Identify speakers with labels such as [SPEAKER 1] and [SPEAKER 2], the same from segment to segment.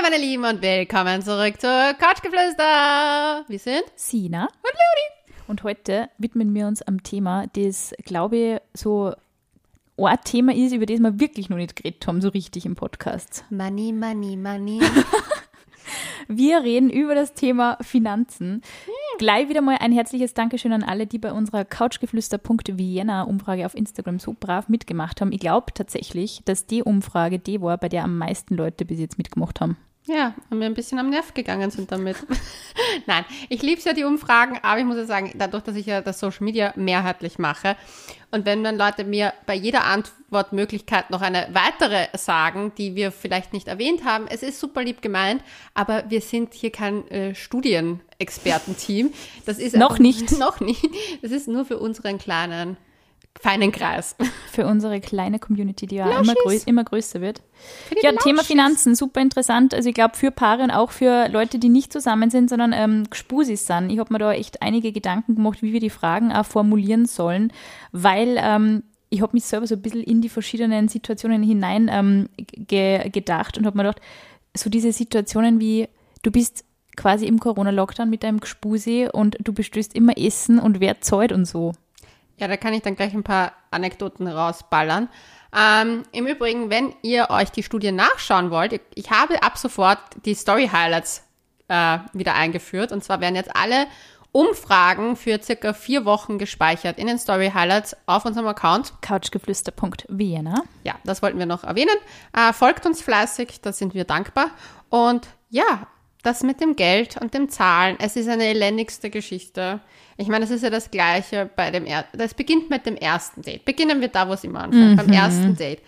[SPEAKER 1] Hallo meine Lieben und willkommen zurück zur Couchgeflüster. Wir sind
[SPEAKER 2] Sina.
[SPEAKER 1] und Leonie.
[SPEAKER 2] Und heute widmen wir uns am Thema, das, glaube ich, so ein Thema ist, über das wir wirklich noch nicht geredet haben, so richtig im Podcast.
[SPEAKER 1] Money, money, money.
[SPEAKER 2] Wir reden über das Thema Finanzen. Gleich wieder mal ein herzliches Dankeschön an alle, die bei unserer Couchgeflüster.vienna-Umfrage auf Instagram so brav mitgemacht haben. Ich glaube tatsächlich, dass die Umfrage die war, bei der am meisten Leute bis jetzt mitgemacht haben.
[SPEAKER 1] Ja, und mir ein bisschen am Nerv gegangen sind damit. Nein, ich liebe ja die Umfragen, aber ich muss ja sagen, dadurch, dass ich ja das Social Media mehrheitlich mache und wenn dann Leute mir bei jeder Antwortmöglichkeit noch eine weitere sagen, die wir vielleicht nicht erwähnt haben, es ist super lieb gemeint, aber wir sind hier kein äh, Studienexpertenteam. Das ist
[SPEAKER 2] Noch nicht.
[SPEAKER 1] Noch nicht. Das ist nur für unseren kleinen, feinen Kreis.
[SPEAKER 2] Für unsere kleine Community, die ja immer, grö immer größer wird. Ja, Thema
[SPEAKER 1] Lauschis.
[SPEAKER 2] Finanzen, super interessant. Also ich glaube für Paare und auch für Leute, die nicht zusammen sind, sondern ähm, Gspusis sind. Ich habe mir da echt einige Gedanken gemacht, wie wir die Fragen auch formulieren sollen, weil ähm, ich habe mich selber so ein bisschen in die verschiedenen Situationen hinein ähm, ge gedacht und habe mir gedacht, so diese Situationen wie, du bist quasi im Corona-Lockdown mit deinem Gspusi und du bestößt immer Essen und wer zahlt und so.
[SPEAKER 1] Ja, da kann ich dann gleich ein paar Anekdoten rausballern. Ähm, Im Übrigen, wenn ihr euch die Studie nachschauen wollt, ich- ich habe ab sofort die Story Highlights äh, wieder eingeführt. Und zwar werden jetzt alle Umfragen für circa vier Wochen gespeichert in den Story Highlights auf unserem Account.
[SPEAKER 2] Couchgeflüster.vienna.
[SPEAKER 1] Ja, das wollten wir noch erwähnen. Äh, folgt uns fleißig, da sind wir dankbar. Und ja, das mit dem Geld und dem Zahlen, es ist eine elendigste Geschichte. Ich meine, es ist ja das Gleiche bei dem ersten. Das beginnt mit dem ersten Date. Beginnen wir da, wo es immer anfängt, beim ersten Date.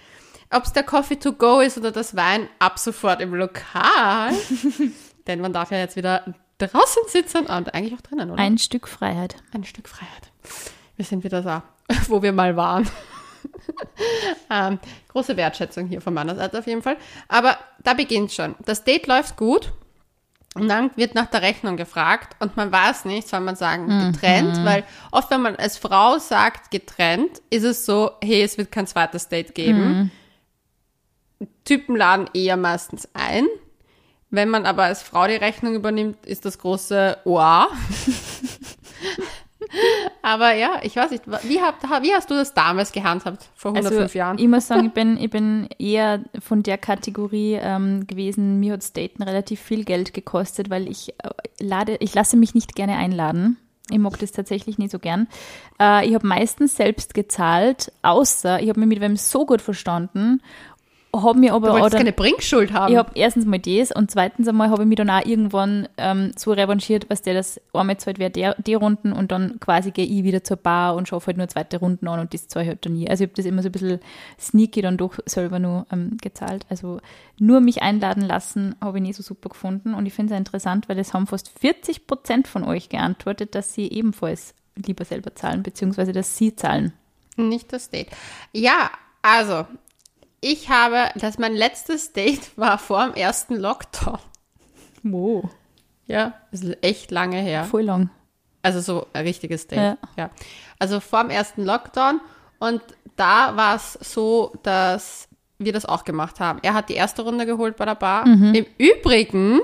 [SPEAKER 1] Ob es der Coffee to go ist oder das Wein, ab sofort im Lokal. Denn man darf ja jetzt wieder draußen sitzen und eigentlich auch drinnen, oder?
[SPEAKER 2] Ein Stück Freiheit.
[SPEAKER 1] Ein Stück Freiheit. Wir sind wieder da, wo wir mal waren. ähm, große Wertschätzung hier von meiner Seite auf jeden Fall. Aber da beginnt schon. Das Date läuft gut. Und dann wird nach der Rechnung gefragt und man weiß nicht, soll man sagen getrennt, weil oft, wenn man als Frau sagt getrennt, ist es so, hey, es wird kein zweites Date geben. Typen laden eher meistens ein. Wenn man aber als Frau die Rechnung übernimmt, ist das große Ohr. aber ja, ich weiß nicht, wie, habt, wie hast du das damals gehandhabt, vor 105
[SPEAKER 2] also,
[SPEAKER 1] Jahren?
[SPEAKER 2] Ich muss sagen, ich bin, ich bin eher von der Kategorie ähm, gewesen, mir hat Daten relativ viel Geld gekostet, weil ich äh, lade, ich lasse mich nicht gerne einladen. Ich mag das tatsächlich nicht so gern. Äh, ich habe meistens selbst gezahlt, außer ich habe mich mit wem so gut verstanden, habe mir aber
[SPEAKER 1] Du wolltest
[SPEAKER 2] auch dann-
[SPEAKER 1] keine Bringschuld haben.
[SPEAKER 2] ich habe erstens mal das und zweitens einmal habe ich mich dann auch irgendwann ähm, so revanchiert, was der das einmal zahlt, wer der, die Runden und dann quasi gehe ich wieder zur Bar und schaue halt nur zweite Runden an und das zahle ich halt dann nie. Also ich habe das immer so ein bisschen sneaky dann doch selber nur ähm, gezahlt. Also nur mich einladen lassen habe ich nie so super gefunden und ich finde es interessant, weil es haben fast 40 Prozent von euch geantwortet, dass sie ebenfalls lieber selber zahlen, beziehungsweise dass sie zahlen.
[SPEAKER 1] Nicht das Date. Ja, also, ich habe, das mein letztes Date war vor dem ersten Lockdown.
[SPEAKER 2] Wow.
[SPEAKER 1] Ja, das ist echt lange her.
[SPEAKER 2] Voll lang.
[SPEAKER 1] Also so ein richtiges Date.
[SPEAKER 2] Ja.
[SPEAKER 1] Ja. Also vor dem ersten Lockdown. Und da war es so, dass wir das auch gemacht haben. Er hat die erste Runde geholt bei der Bar.
[SPEAKER 2] Mhm.
[SPEAKER 1] Im Übrigen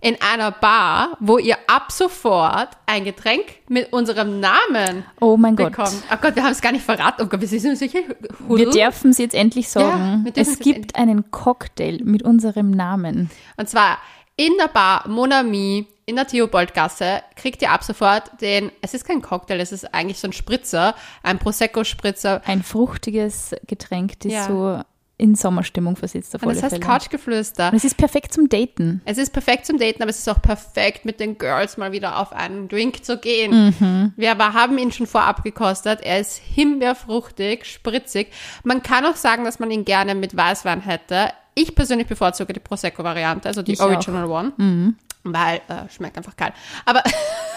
[SPEAKER 1] in einer Bar, wo ihr ab sofort ein Getränk mit unserem Namen
[SPEAKER 2] Oh mein Gott.
[SPEAKER 1] bekommt. Oh Gott, wir haben es gar nicht verraten. Oh Gott, wir sind sicher.
[SPEAKER 2] Wir dürfen es jetzt endlich
[SPEAKER 1] Ja,
[SPEAKER 2] sagen.
[SPEAKER 1] dürfen
[SPEAKER 2] es gibt einen Cocktail mit unserem Namen.
[SPEAKER 1] Und zwar in der Bar Monami in der Theobaldgasse kriegt ihr ab sofort den, es ist kein Cocktail, es ist eigentlich so ein Spritzer, ein Prosecco-Spritzer.
[SPEAKER 2] Ein fruchtiges Getränk, das
[SPEAKER 1] Ja.
[SPEAKER 2] so in Sommerstimmung versetzt auf
[SPEAKER 1] Und es heißt. Couchgeflüster.
[SPEAKER 2] Und es ist perfekt zum Daten.
[SPEAKER 1] Es ist perfekt zum Daten, aber es ist auch perfekt mit den Girls mal wieder auf einen Drink zu gehen.
[SPEAKER 2] Mhm.
[SPEAKER 1] Wir aber haben ihn schon vorab gekostet. Er ist himbeerfruchtig, spritzig. Man kann auch sagen, dass man ihn gerne mit Weißwein hätte. Ich persönlich bevorzuge die Prosecco-Variante, also die
[SPEAKER 2] Ich auch. Mhm.
[SPEAKER 1] Original One, weil äh, schmeckt einfach geil. Aber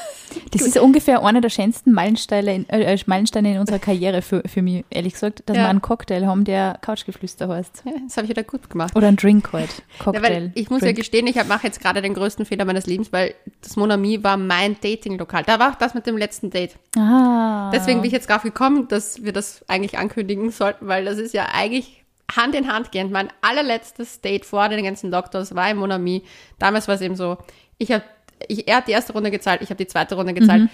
[SPEAKER 2] Das ist ungefähr einer der schönsten Meilensteine in, äh, Meilensteine in unserer Karriere für, für mich, ehrlich gesagt, dass
[SPEAKER 1] Ja.
[SPEAKER 2] wir einen Cocktail haben, der Couchgeflüster heißt.
[SPEAKER 1] ja, das habe ich wieder gut gemacht.
[SPEAKER 2] Oder ein Drink halt.
[SPEAKER 1] Ja,
[SPEAKER 2] Cocktail.
[SPEAKER 1] weil ich muss ja
[SPEAKER 2] Drink.
[SPEAKER 1] gestehen, ich mache jetzt gerade den größten Fehler meines Lebens, weil das Monami war mein Dating-Lokal. Da war auch das mit dem letzten Date.
[SPEAKER 2] Ah.
[SPEAKER 1] Deswegen bin ich jetzt drauf gekommen, dass wir das eigentlich ankündigen sollten, weil das ist ja eigentlich Hand in Hand gehend. Mein allerletztes Date vor den ganzen Lockdowns war im Monami. Damals war es eben so, ich habe, ich, er hat die erste Runde gezahlt, ich habe die zweite Runde gezahlt.
[SPEAKER 2] Mhm.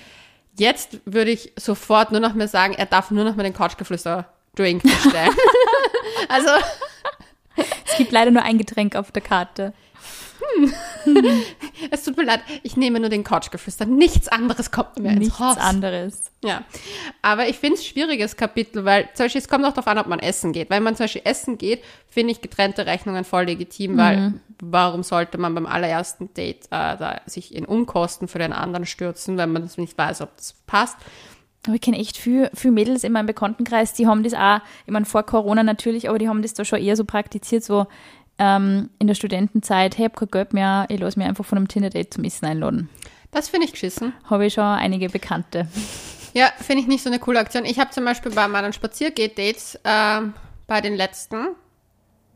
[SPEAKER 1] Jetzt würde ich sofort nur noch mir sagen, er darf nur noch mal den Couchgeflüster-Drink bestellen. also,
[SPEAKER 2] Es gibt leider nur ein Getränk auf der Karte.
[SPEAKER 1] es tut mir leid, ich nehme nur den Couchgeflüster. Nichts anderes kommt mir ins
[SPEAKER 2] Nichts
[SPEAKER 1] Haus.
[SPEAKER 2] anderes.
[SPEAKER 1] Ja, aber ich finde es schwieriges Kapitel, weil zum Beispiel, es kommt auch darauf an, ob man essen geht. Wenn man zum Beispiel essen geht, finde ich getrennte Rechnungen voll legitim, weil warum sollte man beim allerersten Date äh, sich in Unkosten für den anderen stürzen, wenn man nicht weiß, ob das passt.
[SPEAKER 2] Aber ich kenne echt viele, viele Mädels in meinem Bekanntenkreis, die haben das auch, ich meine vor Corona natürlich, aber die haben das da schon eher so praktiziert, so ähm, in der Studentenzeit, hey, ich hab kein Geld mehr, ich lasse mich einfach von einem Tinder-Date zum Essen einladen.
[SPEAKER 1] Das finde ich geschissen.
[SPEAKER 2] Habe ich schon einige Bekannte.
[SPEAKER 1] Ja, finde ich nicht so eine coole Aktion. Ich habe zum Beispiel bei meinen Spaziergeht-Dates, ähm, bei den letzten,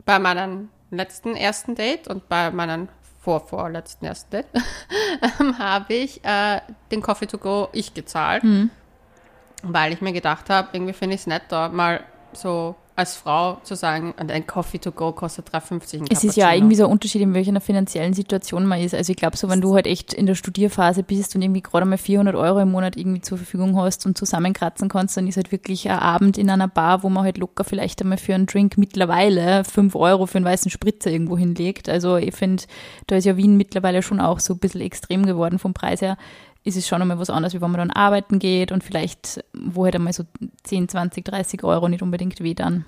[SPEAKER 1] bei meinem letzten ersten Date und bei meinem vorvorletzten ersten Date, ähm, habe ich äh, den Coffee to go ich gezahlt, weil ich mir gedacht habe, irgendwie finde ich es netter, mal so als Frau zu sagen, und ein Coffee to go kostet 3,50 ein
[SPEAKER 2] Es ist ja irgendwie so ein Unterschied, in welcher finanziellen Situation man ist. Also ich glaube so, wenn du halt echt in der Studierphase bist und irgendwie gerade mal 400 Euro im Monat irgendwie zur Verfügung hast und zusammenkratzen kannst, dann ist halt wirklich ein Abend in einer Bar, wo man halt locker vielleicht einmal für einen Drink mittlerweile 5 Euro für einen weißen Spritzer irgendwo hinlegt. Also ich finde, da ist ja Wien mittlerweile schon auch so ein bisschen extrem geworden vom Preis her. Ist es schon einmal was anderes, wie wenn man dann arbeiten geht und vielleicht, wo halt einmal so 10, 20, 30 Euro nicht unbedingt weh dann.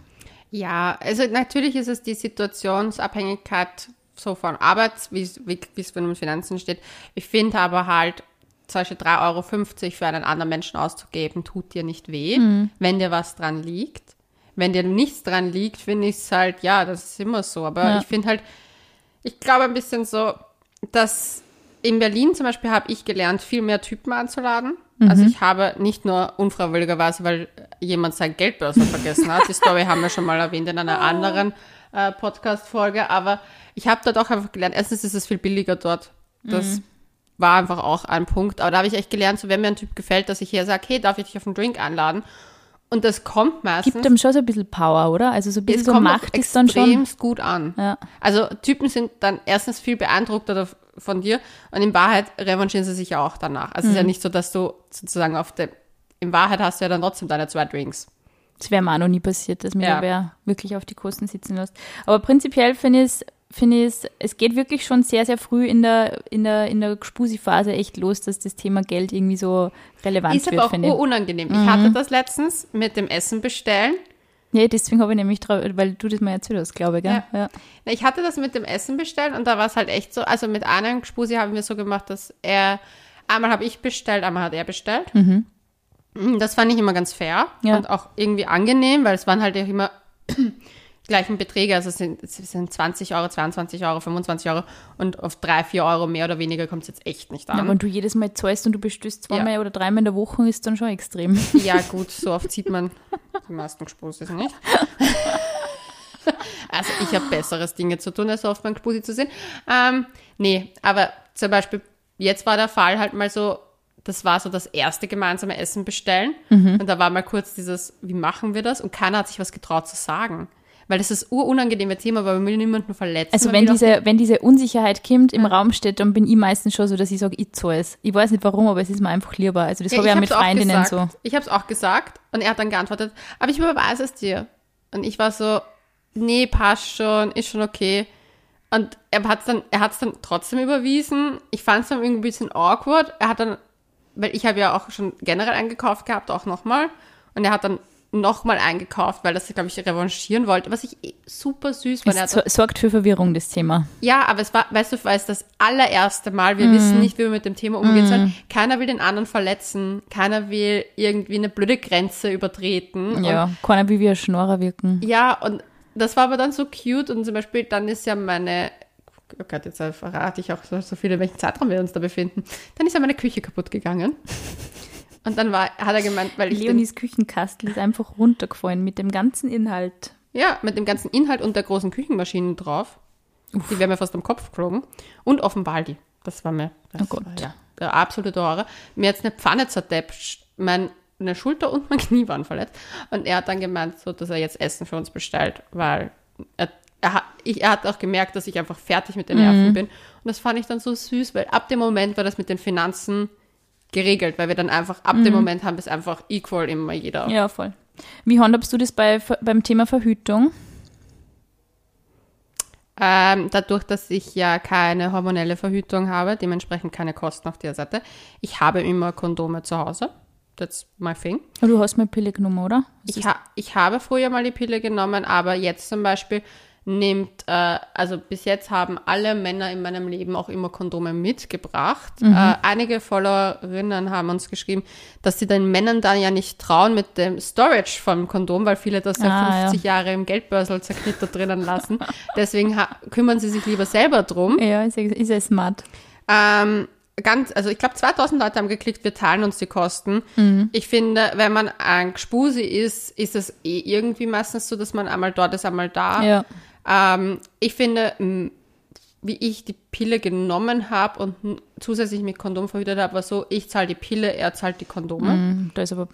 [SPEAKER 1] Ja, also natürlich ist es die Situationsabhängigkeit so von Arbeits, wie es von den Finanzen steht. Ich finde aber halt, zum Beispiel 3,50 Euro für einen anderen Menschen auszugeben, tut dir nicht weh, wenn dir was dran liegt. Wenn dir nichts dran liegt, finde ich es halt, ja, das ist immer so. Aber
[SPEAKER 2] Ja.
[SPEAKER 1] ich finde halt, ich glaube ein bisschen so, dass in Berlin zum Beispiel habe ich gelernt, viel mehr Typen anzuladen. Also ich habe nicht nur unfreiwilligerweise, weil jemand sein Geldbörse vergessen hat. Die Story haben wir schon mal erwähnt in einer anderen äh, Podcast-Folge. Aber ich habe dort auch einfach gelernt, erstens ist es viel billiger dort. Das war einfach auch ein Punkt. Aber da habe ich echt gelernt, so wenn mir ein Typ gefällt, dass ich hier sage, hey, darf ich dich auf einen Drink einladen? Und das kommt meistens.
[SPEAKER 2] Gibt dem schon so ein bisschen Power, oder? Also so ein bisschen
[SPEAKER 1] es
[SPEAKER 2] so
[SPEAKER 1] kommt
[SPEAKER 2] Macht ist dann schon.
[SPEAKER 1] gut an.
[SPEAKER 2] Ja.
[SPEAKER 1] Also Typen sind dann erstens viel beeindruckter von dir und in Wahrheit revanchieren sie sich ja auch danach. Also es ist
[SPEAKER 2] Mhm.
[SPEAKER 1] ja nicht so, dass du sozusagen auf der, in Wahrheit hast du ja dann trotzdem deine zwei Drinks.
[SPEAKER 2] Das wäre mir auch noch nie passiert, dass mir
[SPEAKER 1] Ja.
[SPEAKER 2] da wer wirklich auf die Kosten sitzen lässt. Aber prinzipiell finde ich es, finde ich es, geht wirklich schon sehr, sehr früh in der, in der, in der Spusi-Phase echt los, dass das Thema Geld irgendwie so relevant
[SPEAKER 1] Ist
[SPEAKER 2] wird,
[SPEAKER 1] aber auch unangenehm.
[SPEAKER 2] Mhm.
[SPEAKER 1] Ich hatte das letztens mit dem Essen bestellen.
[SPEAKER 2] Ja, deswegen habe ich nämlich drauf, weil du das mal erzählt hast, glaube ich, gell? Ja.
[SPEAKER 1] Na, Ich hatte das mit dem Essen bestellt und da war es halt echt so, also mit einem Spusi haben wir so gemacht, dass er, einmal habe ich bestellt, einmal hat er bestellt. Das fand ich immer ganz fair
[SPEAKER 2] Ja.
[SPEAKER 1] und auch irgendwie angenehm, weil es waren halt immer gleichen Beträge, also es sind, es sind 20 Euro, 22 Euro, 25 Euro und auf 3, 4 Euro mehr oder weniger kommt es jetzt echt nicht
[SPEAKER 2] Ja,
[SPEAKER 1] an.
[SPEAKER 2] wenn du jedes Mal zahlst und du bestellst zweimal oder dreimal in der Woche, ist dann schon extrem.
[SPEAKER 1] Ja, gut, so oft sieht man die meisten Spusis nicht. Also ich habe besseres Dinge zu tun, als so oft beim Spusi zu sehen. Ähm, nee, aber zum Beispiel, jetzt war der Fall halt mal so, das war so das erste gemeinsame Essen bestellen. Und da war mal kurz dieses, wie machen wir das? Und keiner hat sich was getraut zu sagen. Weil das ist urunangenehme Thema, weil man will niemanden verletzen.
[SPEAKER 2] Also wenn diese, wenn diese Unsicherheit kommt, im Raum steht, dann bin ich meistens schon so, dass ich sage, ich zahle es. Ich weiß nicht warum, aber es ist mir einfach lieber. Also das habe ich ja mit Freundinnen
[SPEAKER 1] gesagt.
[SPEAKER 2] so.
[SPEAKER 1] Ich habe es auch gesagt und er hat dann geantwortet, aber ich überweise es dir. Und ich war so, nee, passt schon, ist schon okay. Und er hat es dann, er hat's dann trotzdem überwiesen. Ich fand es dann irgendwie ein bisschen awkward. Er hat dann, weil ich habe ja auch schon generell eingekauft gehabt, auch nochmal. Und er hat dann nochmal eingekauft, weil das, glaube ich, revanchieren wollte, was ich eh super süß fand.
[SPEAKER 2] Es sorgt für Verwirrung, das Thema.
[SPEAKER 1] ja, aber es war, weißt du, weil es das allererste Mal, wir wissen nicht, wie wir mit dem Thema umgehen sollen. Keiner will den anderen verletzen, keiner will irgendwie eine blöde Grenze übertreten.
[SPEAKER 2] Ja, kann ja wie wir Schnorrer wirken.
[SPEAKER 1] Und, ja, und das war aber dann so cute und zum Beispiel dann ist ja meine, oh Gott, jetzt verrate ich auch so, so viel, in welchem Zeitraum wir uns da befinden. Dann ist ja meine Küche kaputt gegangen. Und dann war, hat er gemeint, weil ich
[SPEAKER 2] Leonis Küchenkastel ist einfach runtergefallen mit dem ganzen Inhalt.
[SPEAKER 1] Ja, mit dem ganzen Inhalt und der großen Küchenmaschine drauf. Die wäre mir fast am Kopf geflogen. Und offenbar die. Das war mir das
[SPEAKER 2] Oh Gott.
[SPEAKER 1] War, ja, der absolute Horror. Mir jetzt eine Pfanne zerdeppt. Mein, meine Schulter und mein Knie waren verletzt. Und er hat dann gemeint, so, dass er jetzt Essen für uns bestellt, weil er, er, hat, ich, er hat auch gemerkt, dass ich einfach fertig mit den Nerven bin. Und das fand ich dann so süß, weil ab dem Moment war das mit den Finanzen geregelt, weil wir dann einfach, ab dem Moment haben es einfach equal immer jeder.
[SPEAKER 2] Ja, voll. Wie handhabst du das bei, beim Thema Verhütung?
[SPEAKER 1] Ähm, dadurch, dass ich ja keine hormonelle Verhütung habe, dementsprechend keine Kosten auf der Seite. Ich habe immer Kondome zu Hause. That's my thing.
[SPEAKER 2] Du hast mal Pille genommen, oder?
[SPEAKER 1] Ich, ha ich habe früher mal die Pille genommen, aber jetzt zum Beispiel nimmt, äh, also bis jetzt haben alle Männer in meinem Leben auch immer Kondome mitgebracht.
[SPEAKER 2] Mhm.
[SPEAKER 1] Äh, einige Followerinnen haben uns geschrieben, dass sie den Männern dann ja nicht trauen mit dem Storage vom Kondom, weil viele das ja
[SPEAKER 2] Ah,
[SPEAKER 1] 50 Jahre im Geldbörsel zerknittert drinnen lassen. Deswegen kümmern sie sich lieber selber drum.
[SPEAKER 2] Ja, ist, ja- ist ja smart.
[SPEAKER 1] Ähm, ganz, also ich glaube 2000 Leute haben geklickt, wir teilen uns die Kosten.
[SPEAKER 2] Mhm.
[SPEAKER 1] Ich finde, wenn man ein Gspusi ist, ist es eh irgendwie meistens so, dass man einmal dort ist, einmal da.
[SPEAKER 2] Ja.
[SPEAKER 1] Ähm, ich finde, wie ich die Pille genommen habe und zusätzlich mit Kondom verhütet habe, war so, ich zahle die Pille, er zahlt die Kondome.
[SPEAKER 2] Mm, Da ist aber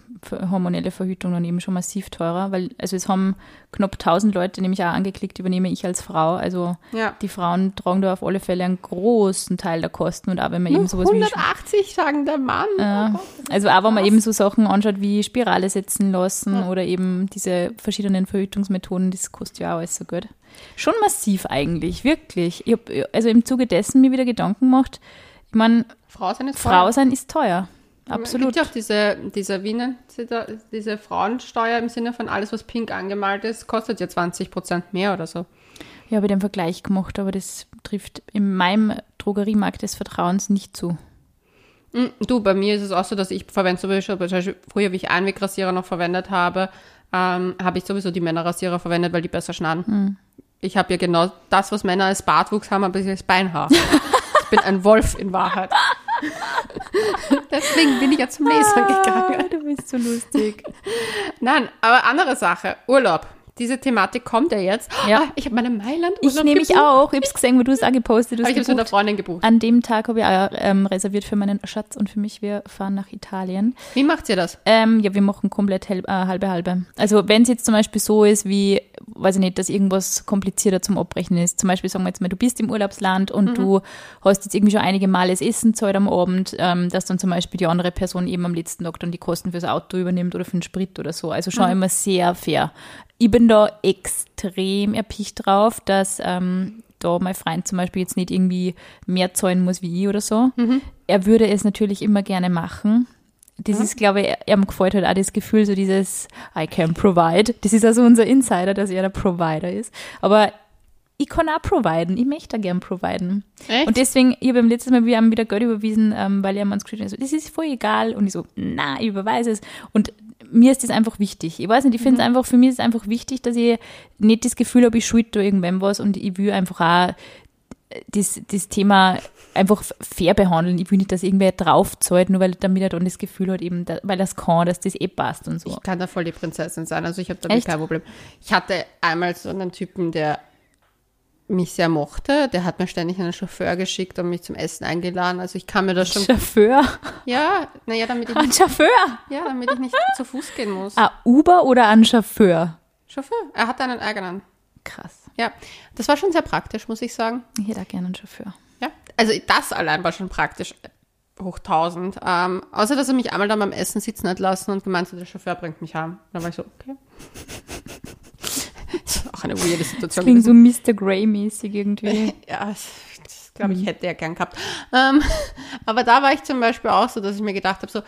[SPEAKER 2] hormonelle Verhütung dann eben schon massiv teurer, weil, also es haben knapp 1000 Leute nämlich auch angeklickt, übernehme ich als Frau. Also
[SPEAKER 1] Ja.
[SPEAKER 2] die Frauen tragen da auf alle Fälle einen großen Teil der Kosten und auch wenn man eben sowas wie
[SPEAKER 1] 180 sagen der Mann.
[SPEAKER 2] Ja.
[SPEAKER 1] Oh Gott.
[SPEAKER 2] Also auch wenn man eben so Sachen anschaut wie Spirale setzen lassen oder eben diese verschiedenen Verhütungsmethoden, das kostet ja auch alles so gut. Schon massiv eigentlich, wirklich. Ich hab also im Zuge dessen mir wieder Gedanken gemacht, ich meine,
[SPEAKER 1] Frau sein ist
[SPEAKER 2] Frau
[SPEAKER 1] teuer.
[SPEAKER 2] sein ist teuer.
[SPEAKER 1] Es
[SPEAKER 2] Absolut.
[SPEAKER 1] gibt ja auch diese, diese, wie nennt sie da, diese Frauensteuer im Sinne von alles, was pink angemalt ist, kostet ja 20 Prozent mehr oder so.
[SPEAKER 2] Ich habe den Vergleich gemacht, aber das trifft in meinem Drogeriemarkt des Vertrauens nicht zu.
[SPEAKER 1] Mm, Du, bei mir ist es auch so, dass ich verwende zum Beispiel früher, wie ich Einwegrasierer noch verwendet habe, ähm, habe ich sowieso die Männerrasierer verwendet, weil die besser schneiden. Ich habe ja genau das, was Männer als Bartwuchs haben, aber ich als Beinhaar. ich bin ein Wolf in Wahrheit. Deswegen bin ich ja zum Laser gegangen.
[SPEAKER 2] du bist so lustig.
[SPEAKER 1] Nein, aber andere Sache, Urlaub. Diese Thematik kommt ja jetzt.
[SPEAKER 2] Ja.
[SPEAKER 1] Ah, ich habe meine Mailand
[SPEAKER 2] Ich nehme mich auch. Ich habe es gesehen, wo du es auch gepostet
[SPEAKER 1] Aber
[SPEAKER 2] hast.
[SPEAKER 1] ich habe es mit einer. Freundin gebucht.
[SPEAKER 2] An dem Tag habe ich auch ähm, reserviert für meinen Schatz und für mich. Wir fahren nach Italien.
[SPEAKER 1] Wie macht ihr das?
[SPEAKER 2] Ähm, ja, wir machen komplett äh, halbe halbe. Also wenn es jetzt zum Beispiel so ist, wie, weiß ich nicht, dass irgendwas komplizierter zum Abbrechen ist. Zum Beispiel sagen wir jetzt mal, du bist im Urlaubsland und du hast jetzt irgendwie schon einige Male das Essen zahlt am Abend, ähm, dass dann zum Beispiel die andere Person eben am letzten Tag dann die Kosten fürs Auto übernimmt oder für den Sprit oder so. Also schon immer sehr fair. Ich bin da extrem erpicht drauf, dass ähm, da mein Freund zum Beispiel jetzt nicht irgendwie mehr zahlen muss wie ich oder so. Er würde es natürlich immer gerne machen. Das ist, glaube ich, ihm gefällt halt auch das Gefühl, so dieses I can provide. Das ist also unser Insider, dass er der Provider ist. Aber ich kann auch providen. Ich möchte auch gern providen.
[SPEAKER 1] Echt?
[SPEAKER 2] Und deswegen, ich habe ihm letztes Mal, wir haben wieder Geld überwiesen, ähm, weil er mir uns geschrieben hat, so, das ist voll egal. Und ich so, na, ich überweise es. Und mir ist das einfach wichtig. Ich weiß nicht, ich finde es einfach, für mich ist es einfach wichtig, dass ich nicht das Gefühl habe, ich schuld da irgendwem was und ich will einfach auch das, das Thema einfach fair behandeln. Ich will nicht, dass irgendwer draufzahlt, nur weil damit er dann das Gefühl hat, eben, da, weil das kann, dass das eh passt und so.
[SPEAKER 1] Ich kann da voll die Prinzessin sein, also ich habe damit
[SPEAKER 2] Echt?
[SPEAKER 1] kein Problem. Ich hatte einmal so einen Typen, der mich sehr mochte, der hat mir ständig einen Chauffeur geschickt und mich zum Essen eingeladen. Also ich kann mir das schon.
[SPEAKER 2] Chauffeur?
[SPEAKER 1] Ja, naja, damit ich
[SPEAKER 2] Ein Chauffeur?
[SPEAKER 1] ja, damit ich nicht zu Fuß gehen muss.
[SPEAKER 2] Ein Uber oder ein Chauffeur?
[SPEAKER 1] Chauffeur, er hat einen eigenen.
[SPEAKER 2] Krass.
[SPEAKER 1] Ja, das war schon sehr praktisch, muss ich sagen.
[SPEAKER 2] Ich hätte auch gerne einen Chauffeur.
[SPEAKER 1] Ja, also das allein war schon praktisch hoch 1000. Ähm, außer, dass er mich einmal dann beim Essen sitzen hat lassen und gemeint hat, der Chauffeur bringt mich heim. Dann war ich so, okay. das ist auch eine weirde Situation.
[SPEAKER 2] Klingt so Mr. Grey-mäßig irgendwie.
[SPEAKER 1] Ja, das, das glaube ich, hätte er gern gehabt. Ähm, aber da war ich zum Beispiel auch so, dass ich mir gedacht habe, so,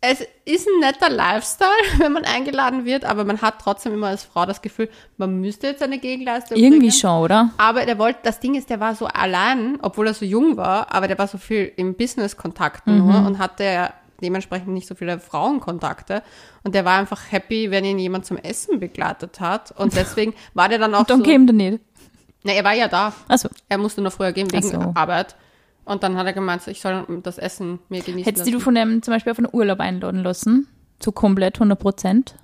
[SPEAKER 1] es ist ein netter Lifestyle, wenn man eingeladen wird, aber man hat trotzdem immer als Frau das Gefühl, man müsste jetzt eine Gegenleistung
[SPEAKER 2] Irgendwie
[SPEAKER 1] bringen.
[SPEAKER 2] schon, oder?
[SPEAKER 1] Aber der wollte, das Ding ist, der war so allein, obwohl er so jung war, aber der war so viel im Business-Kontakten nur und hatte dementsprechend nicht so viele Frauenkontakte. Und der war einfach happy, wenn ihn jemand zum Essen begleitet hat. Und deswegen war der dann auch
[SPEAKER 2] Dann
[SPEAKER 1] so.
[SPEAKER 2] käme der nicht.
[SPEAKER 1] Na, er war ja da.
[SPEAKER 2] Also,
[SPEAKER 1] Er musste nur früher gehen wegen
[SPEAKER 2] so.
[SPEAKER 1] Arbeit. Und dann hat er gemeint, ich soll das Essen mir genießen
[SPEAKER 2] hättest du
[SPEAKER 1] lassen.
[SPEAKER 2] von dem zum Beispiel auf einen Urlaub einladen lassen? So komplett 100 Prozent?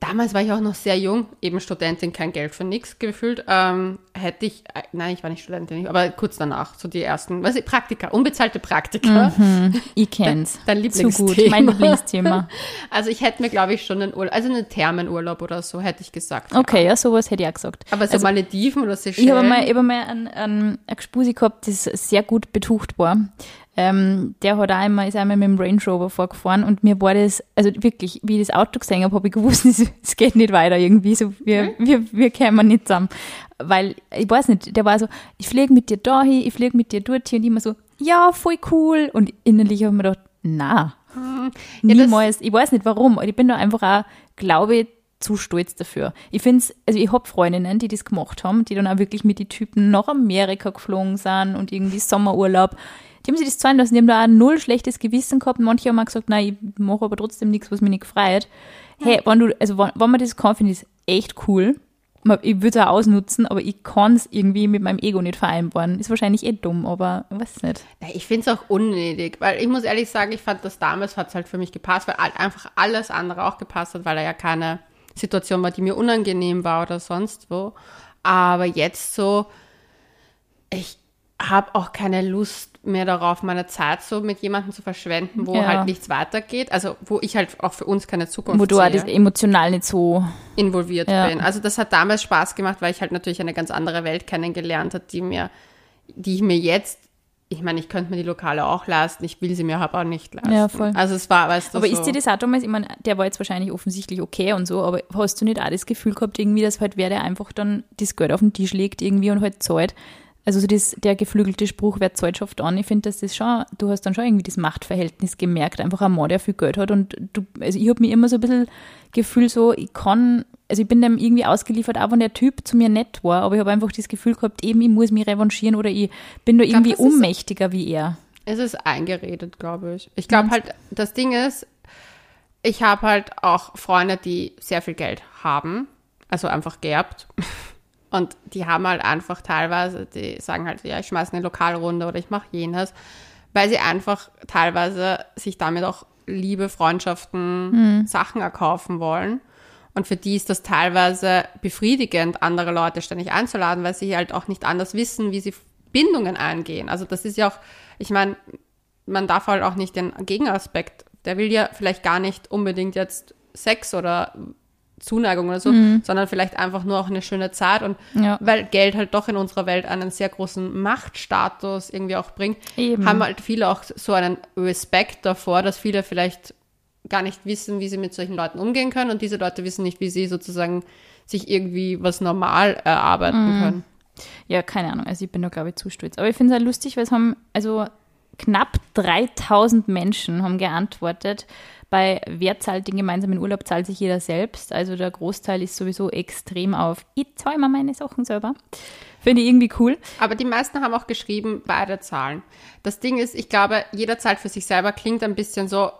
[SPEAKER 1] Damals war ich auch noch sehr jung, eben Studentin, kein Geld für nichts gefühlt, ähm, hätte ich, äh, nein, ich war nicht Studentin, aber kurz danach, so die ersten, was ich, Praktika, unbezahlte Praktika.
[SPEAKER 2] Mhm, ich kenn's.
[SPEAKER 1] Dein
[SPEAKER 2] Zu
[SPEAKER 1] Lieblingsthema.
[SPEAKER 2] gut, mein Lieblingsthema.
[SPEAKER 1] Also ich hätte mir, glaube ich, schon einen Urlaub, also einen Thermenurlaub oder so, hätte ich gesagt.
[SPEAKER 2] Okay, ja, sowas hätte ich auch gesagt.
[SPEAKER 1] Aber so
[SPEAKER 2] Also-
[SPEAKER 1] Malediven oder Seychellen.
[SPEAKER 2] Ich habe mal, ich hab mal einen, einen, einen Gespusi gehabt, das sehr gut betucht war. Ähm, der hat auch einmal, ist einmal mit dem Range Rover vorgefahren und mir war das, also wirklich, wie ich das Auto gesehen habe, habe ich gewusst, es, geht nicht weiter irgendwie, so, wir, wir, wir kämen nicht zusammen. Weil, ich weiß nicht, der war so, ich fliege mit dir dahin, ich fliege mit dir dorthin und immer so, ja, voll cool. Und innerlich habe ich mir gedacht, na,
[SPEAKER 1] ja, das-
[SPEAKER 2] niemals. Ich weiß nicht warum, ich bin da einfach auch, glaube ich, zu stolz dafür. Ich finde es, also ich habe Freundinnen, die das gemacht haben, die dann auch wirklich mit den Typen nach Amerika geflogen sind und irgendwie Sommerurlaub. Die haben sich das zahlen lassen, die haben da auch null schlechtes Gewissen gehabt. Manche haben auch gesagt, nein, ich mache aber trotzdem nichts, was mich nicht freut. Hey, wenn du, also wenn, wenn man das kann, finde ich es echt cool. Ich würde es auch ausnutzen, aber ich kann es irgendwie mit meinem Ego nicht vereinbaren. Ist wahrscheinlich eh dumm, aber ich weiß nicht.
[SPEAKER 1] Ich finde es auch unnötig, weil ich muss ehrlich sagen, ich fand das damals hat es halt für mich gepasst, weil einfach alles andere auch gepasst hat, weil da ja keine Situation war, die mir unangenehm war oder sonst wo. Aber jetzt so, ich habe auch keine Lust mehr darauf, meine Zeit so mit jemandem zu verschwenden, wo
[SPEAKER 2] Ja.
[SPEAKER 1] halt nichts weitergeht. Also wo ich halt auch für uns keine Zukunft
[SPEAKER 2] Wo du das emotional nicht so
[SPEAKER 1] involviert
[SPEAKER 2] Ja.
[SPEAKER 1] bin. Also das hat damals Spaß gemacht, weil ich halt natürlich eine ganz andere Welt kennengelernt habe, die mir, die ich mir jetzt, ich meine, ich könnte mir die Lokale auch leisten, ich will sie mir aber auch nicht leisten.
[SPEAKER 2] Ja, voll.
[SPEAKER 1] Also es war, weißt du,
[SPEAKER 2] Aber
[SPEAKER 1] so,
[SPEAKER 2] ist dir das auch damals, ich meine, der war jetzt wahrscheinlich offensichtlich okay und so, aber hast du nicht auch das Gefühl gehabt, irgendwie, dass halt wer, der einfach dann das Geld auf den Tisch legt irgendwie und halt zahlt? Also so das, der geflügelte Spruch, wer zahlt, schafft an. Ich finde, dass das schon, du hast dann schon irgendwie das Machtverhältnis gemerkt, einfach ein Mann, der viel Geld hat und du, also ich habe mir immer so ein bisschen Gefühl so, ich kann, also ich bin dem irgendwie ausgeliefert, auch wenn der Typ zu mir nett war, aber ich habe einfach das Gefühl gehabt, eben, ich muss mich revanchieren oder ich bin da
[SPEAKER 1] glaub,
[SPEAKER 2] irgendwie
[SPEAKER 1] ist-
[SPEAKER 2] ohnmächtiger wie er.
[SPEAKER 1] es ist eingeredet, glaube ich. Ich glaube halt, das Ding ist, ich habe halt auch Freunde, die sehr viel Geld haben, also einfach geerbt. Und die haben halt einfach teilweise, die sagen halt, ja, ich schmeiße eine Lokalrunde oder ich mache jenes, weil sie einfach teilweise sich damit auch Liebe, Freundschaften, Sachen erkaufen wollen. Und für die ist das teilweise befriedigend, andere Leute ständig einzuladen, weil sie halt auch nicht anders wissen, wie sie Bindungen eingehen. Also das ist ja auch, ich meine, man darf halt auch nicht den Gegenaspekt, der will ja vielleicht gar nicht unbedingt jetzt Sex oder Zuneigung oder so, sondern vielleicht einfach nur auch eine schöne Zeit und
[SPEAKER 2] Ja.
[SPEAKER 1] weil Geld halt doch in unserer Welt einen sehr großen Machtstatus irgendwie auch bringt,
[SPEAKER 2] Eben.
[SPEAKER 1] haben halt viele auch so einen Respekt davor, dass viele vielleicht gar nicht wissen, wie sie mit solchen Leuten umgehen können und diese Leute wissen nicht, wie sie sozusagen sich irgendwie was normal erarbeiten können.
[SPEAKER 2] Ja, keine Ahnung. Also ich bin da, glaube ich, zu stolz. Aber ich finde es halt lustig, weil es haben, also knapp 3000 Menschen haben geantwortet. Bei wer zahlt den gemeinsamen Urlaub, zahlt sich jeder selbst. Also der Großteil ist sowieso extrem auf, ich zahle mir meine Sachen selber. Finde ich irgendwie cool.
[SPEAKER 1] Aber die meisten haben auch geschrieben, beide zahlen. Das Ding ist, ich glaube, jeder zahlt für sich selber, klingt ein bisschen so,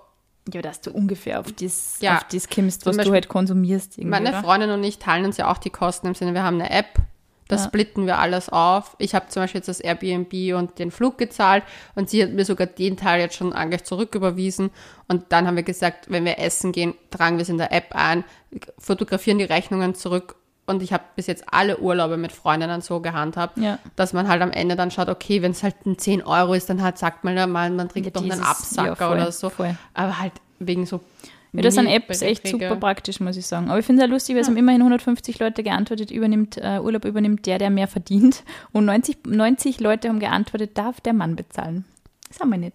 [SPEAKER 2] Ja, dass du ungefähr auf das,
[SPEAKER 1] Ja.
[SPEAKER 2] auf das kommst,
[SPEAKER 1] Zum
[SPEAKER 2] was
[SPEAKER 1] Beispiel
[SPEAKER 2] du halt konsumierst.
[SPEAKER 1] Meine
[SPEAKER 2] oder?
[SPEAKER 1] Freundin und ich teilen uns ja auch die Kosten im Sinne, wir haben eine App, da splitten wir alles auf. Ich habe zum Beispiel jetzt das Airbnb und den Flug gezahlt und sie hat mir sogar den Teil jetzt schon eigentlich zurücküberwiesen. Und dann haben wir gesagt, wenn wir essen gehen, tragen wir es in der App ein, fotografieren die Rechnungen zurück. Und ich habe bis jetzt alle Urlaube mit Freundinnen so gehandhabt,
[SPEAKER 2] Ja.
[SPEAKER 1] dass man halt am Ende dann schaut, okay, wenn es halt ein 10 Euro ist, dann halt sagt man ja mal, man trinkt
[SPEAKER 2] Ja,
[SPEAKER 1] doch einen
[SPEAKER 2] dieses-
[SPEAKER 1] Absacker
[SPEAKER 2] ja, voll,
[SPEAKER 1] oder so.
[SPEAKER 2] voll.
[SPEAKER 1] Aber halt wegen so
[SPEAKER 2] Ja, das sind Apps echt super praktisch, muss ich sagen. Aber ich finde es ja lustig, weil es haben immerhin 150 Leute geantwortet, übernimmt, äh, Urlaub übernimmt der, der mehr verdient. Und 90, 90 Leute haben geantwortet, darf der Mann bezahlen. Das haben wir nicht.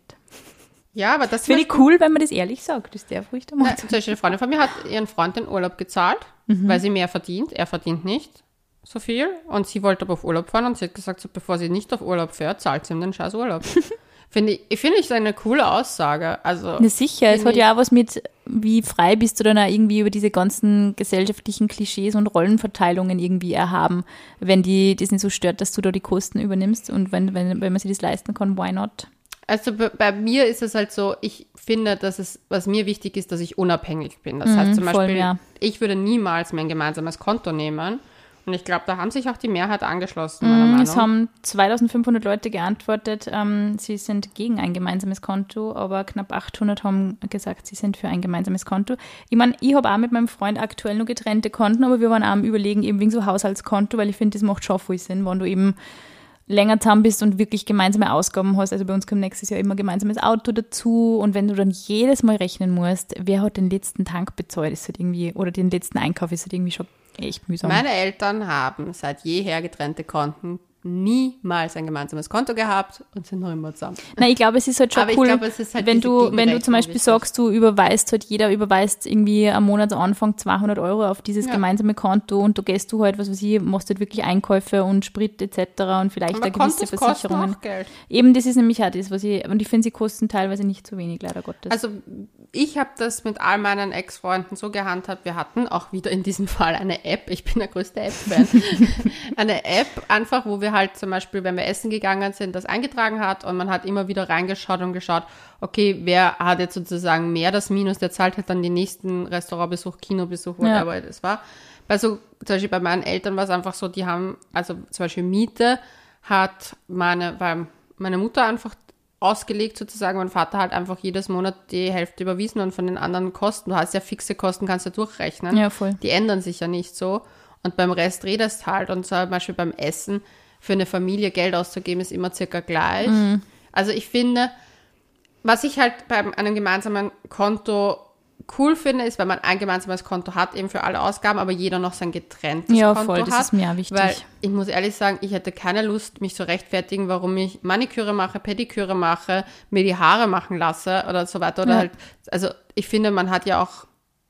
[SPEAKER 1] Ja, aber das
[SPEAKER 2] Finde ich cool, wenn man das ehrlich sagt. Das darf ruhig der Mann
[SPEAKER 1] Ja, zum Beispiel eine Freundin von mir hat ihren Freund den Urlaub gezahlt,
[SPEAKER 2] Mhm.
[SPEAKER 1] weil sie mehr verdient. Er verdient nicht so viel. Und sie wollte aber auf Urlaub fahren und sie hat gesagt, so, bevor sie nicht auf Urlaub fährt, zahlt sie ihm den scheiß Urlaub. Finde ich, finde ich eine coole Aussage. Also,
[SPEAKER 2] Na sicher, es hat ja auch was mit, wie frei bist du dann auch irgendwie über diese ganzen gesellschaftlichen Klischees und Rollenverteilungen irgendwie erhaben, wenn die das nicht so stört, dass du da die Kosten übernimmst und wenn, wenn, wenn man sich das leisten kann, why not?
[SPEAKER 1] also bei, mir ist es halt so, ich finde, dass es, was mir wichtig ist, dass ich unabhängig bin. Das heißt zum
[SPEAKER 2] Mhm, voll,
[SPEAKER 1] Beispiel,
[SPEAKER 2] ja.
[SPEAKER 1] ich würde niemals mein gemeinsames Konto nehmen Und ich glaube, da haben sich auch die Mehrheit angeschlossen,
[SPEAKER 2] Mm, Es haben 2500 Leute geantwortet, ähm, sie sind gegen ein gemeinsames Konto, aber knapp 800 haben gesagt, sie sind für ein gemeinsames Konto. Ich meine, ich habe auch mit meinem Freund aktuell nur getrennte Konten, aber wir waren auch am überlegen, eben wegen so Haushaltskonto, weil ich finde, das macht schon viel Sinn, wenn du eben länger zusammen bist und wirklich gemeinsame Ausgaben hast. Also bei uns kommt nächstes Jahr immer ein gemeinsames Auto dazu und wenn du dann jedes Mal rechnen musst, wer hat den letzten Tank bezahlt, ist halt irgendwie, oder den letzten Einkauf, ist halt irgendwie schon echt mühsam.
[SPEAKER 1] Meine Eltern haben seit jeher getrennte Konten niemals ein gemeinsames Konto gehabt und sind noch immer zusammen.
[SPEAKER 2] Na, ich glaube, es ist halt schon
[SPEAKER 1] Aber
[SPEAKER 2] cool,
[SPEAKER 1] ist halt
[SPEAKER 2] wenn du, wenn du zum Beispiel
[SPEAKER 1] wichtig.
[SPEAKER 2] sagst, du überweist halt, jeder überweist irgendwie am Monatsanfang 200 Euro auf dieses
[SPEAKER 1] Ja.
[SPEAKER 2] gemeinsame Konto und du gehst du halt, was weiß ich, machst halt wirklich Einkäufe und Sprit etc. und vielleicht
[SPEAKER 1] Aber
[SPEAKER 2] da gewisse
[SPEAKER 1] Kontos
[SPEAKER 2] Versicherungen.
[SPEAKER 1] auch Geld.
[SPEAKER 2] Eben, das ist nämlich auch das, was ich, und ich finde, sie kosten teilweise nicht zu wenig, leider Gottes.
[SPEAKER 1] Also ich habe das mit all meinen Ex-Freunden so gehandhabt. Wir hatten auch wieder in diesem Fall eine App. Ich bin der größte App-Fan. eine App einfach, wo wir halt zum Beispiel, wenn wir essen gegangen sind, das eingetragen hat und man hat immer wieder reingeschaut und geschaut, okay, wer hat jetzt sozusagen mehr das Minus, der zahlt halt dann den nächsten Restaurantbesuch, Kinobesuch,
[SPEAKER 2] Ja.
[SPEAKER 1] whatever das war. Bei so, zum Beispiel bei meinen Eltern war es einfach so, die haben, also zum Beispiel Miete hat meine, weil meine Mutter einfach ausgelegt sozusagen, mein Vater hat einfach jedes Monat die Hälfte überwiesen und von den anderen Kosten, du hast ja fixe Kosten, kannst du durchrechnen.
[SPEAKER 2] Ja, voll.
[SPEAKER 1] Die ändern sich ja nicht so. Und beim Rest redest halt und zum Beispiel beim Essen für eine Familie Geld auszugeben, ist immer circa gleich.
[SPEAKER 2] Mhm.
[SPEAKER 1] Also ich finde, was ich halt bei einem gemeinsamen Konto cool finde, ist, wenn man ein gemeinsames Konto hat, eben für alle Ausgaben, aber jeder noch sein getrenntes
[SPEAKER 2] Ja,
[SPEAKER 1] Konto
[SPEAKER 2] voll, das
[SPEAKER 1] hat.
[SPEAKER 2] ist mir wichtig.
[SPEAKER 1] Weil ich muss ehrlich sagen, ich hätte keine Lust, mich zu rechtfertigen, warum ich Maniküre mache, Pediküre mache, mir die Haare machen lasse oder so weiter. Oder
[SPEAKER 2] Ja.
[SPEAKER 1] halt, also ich finde, man hat ja auch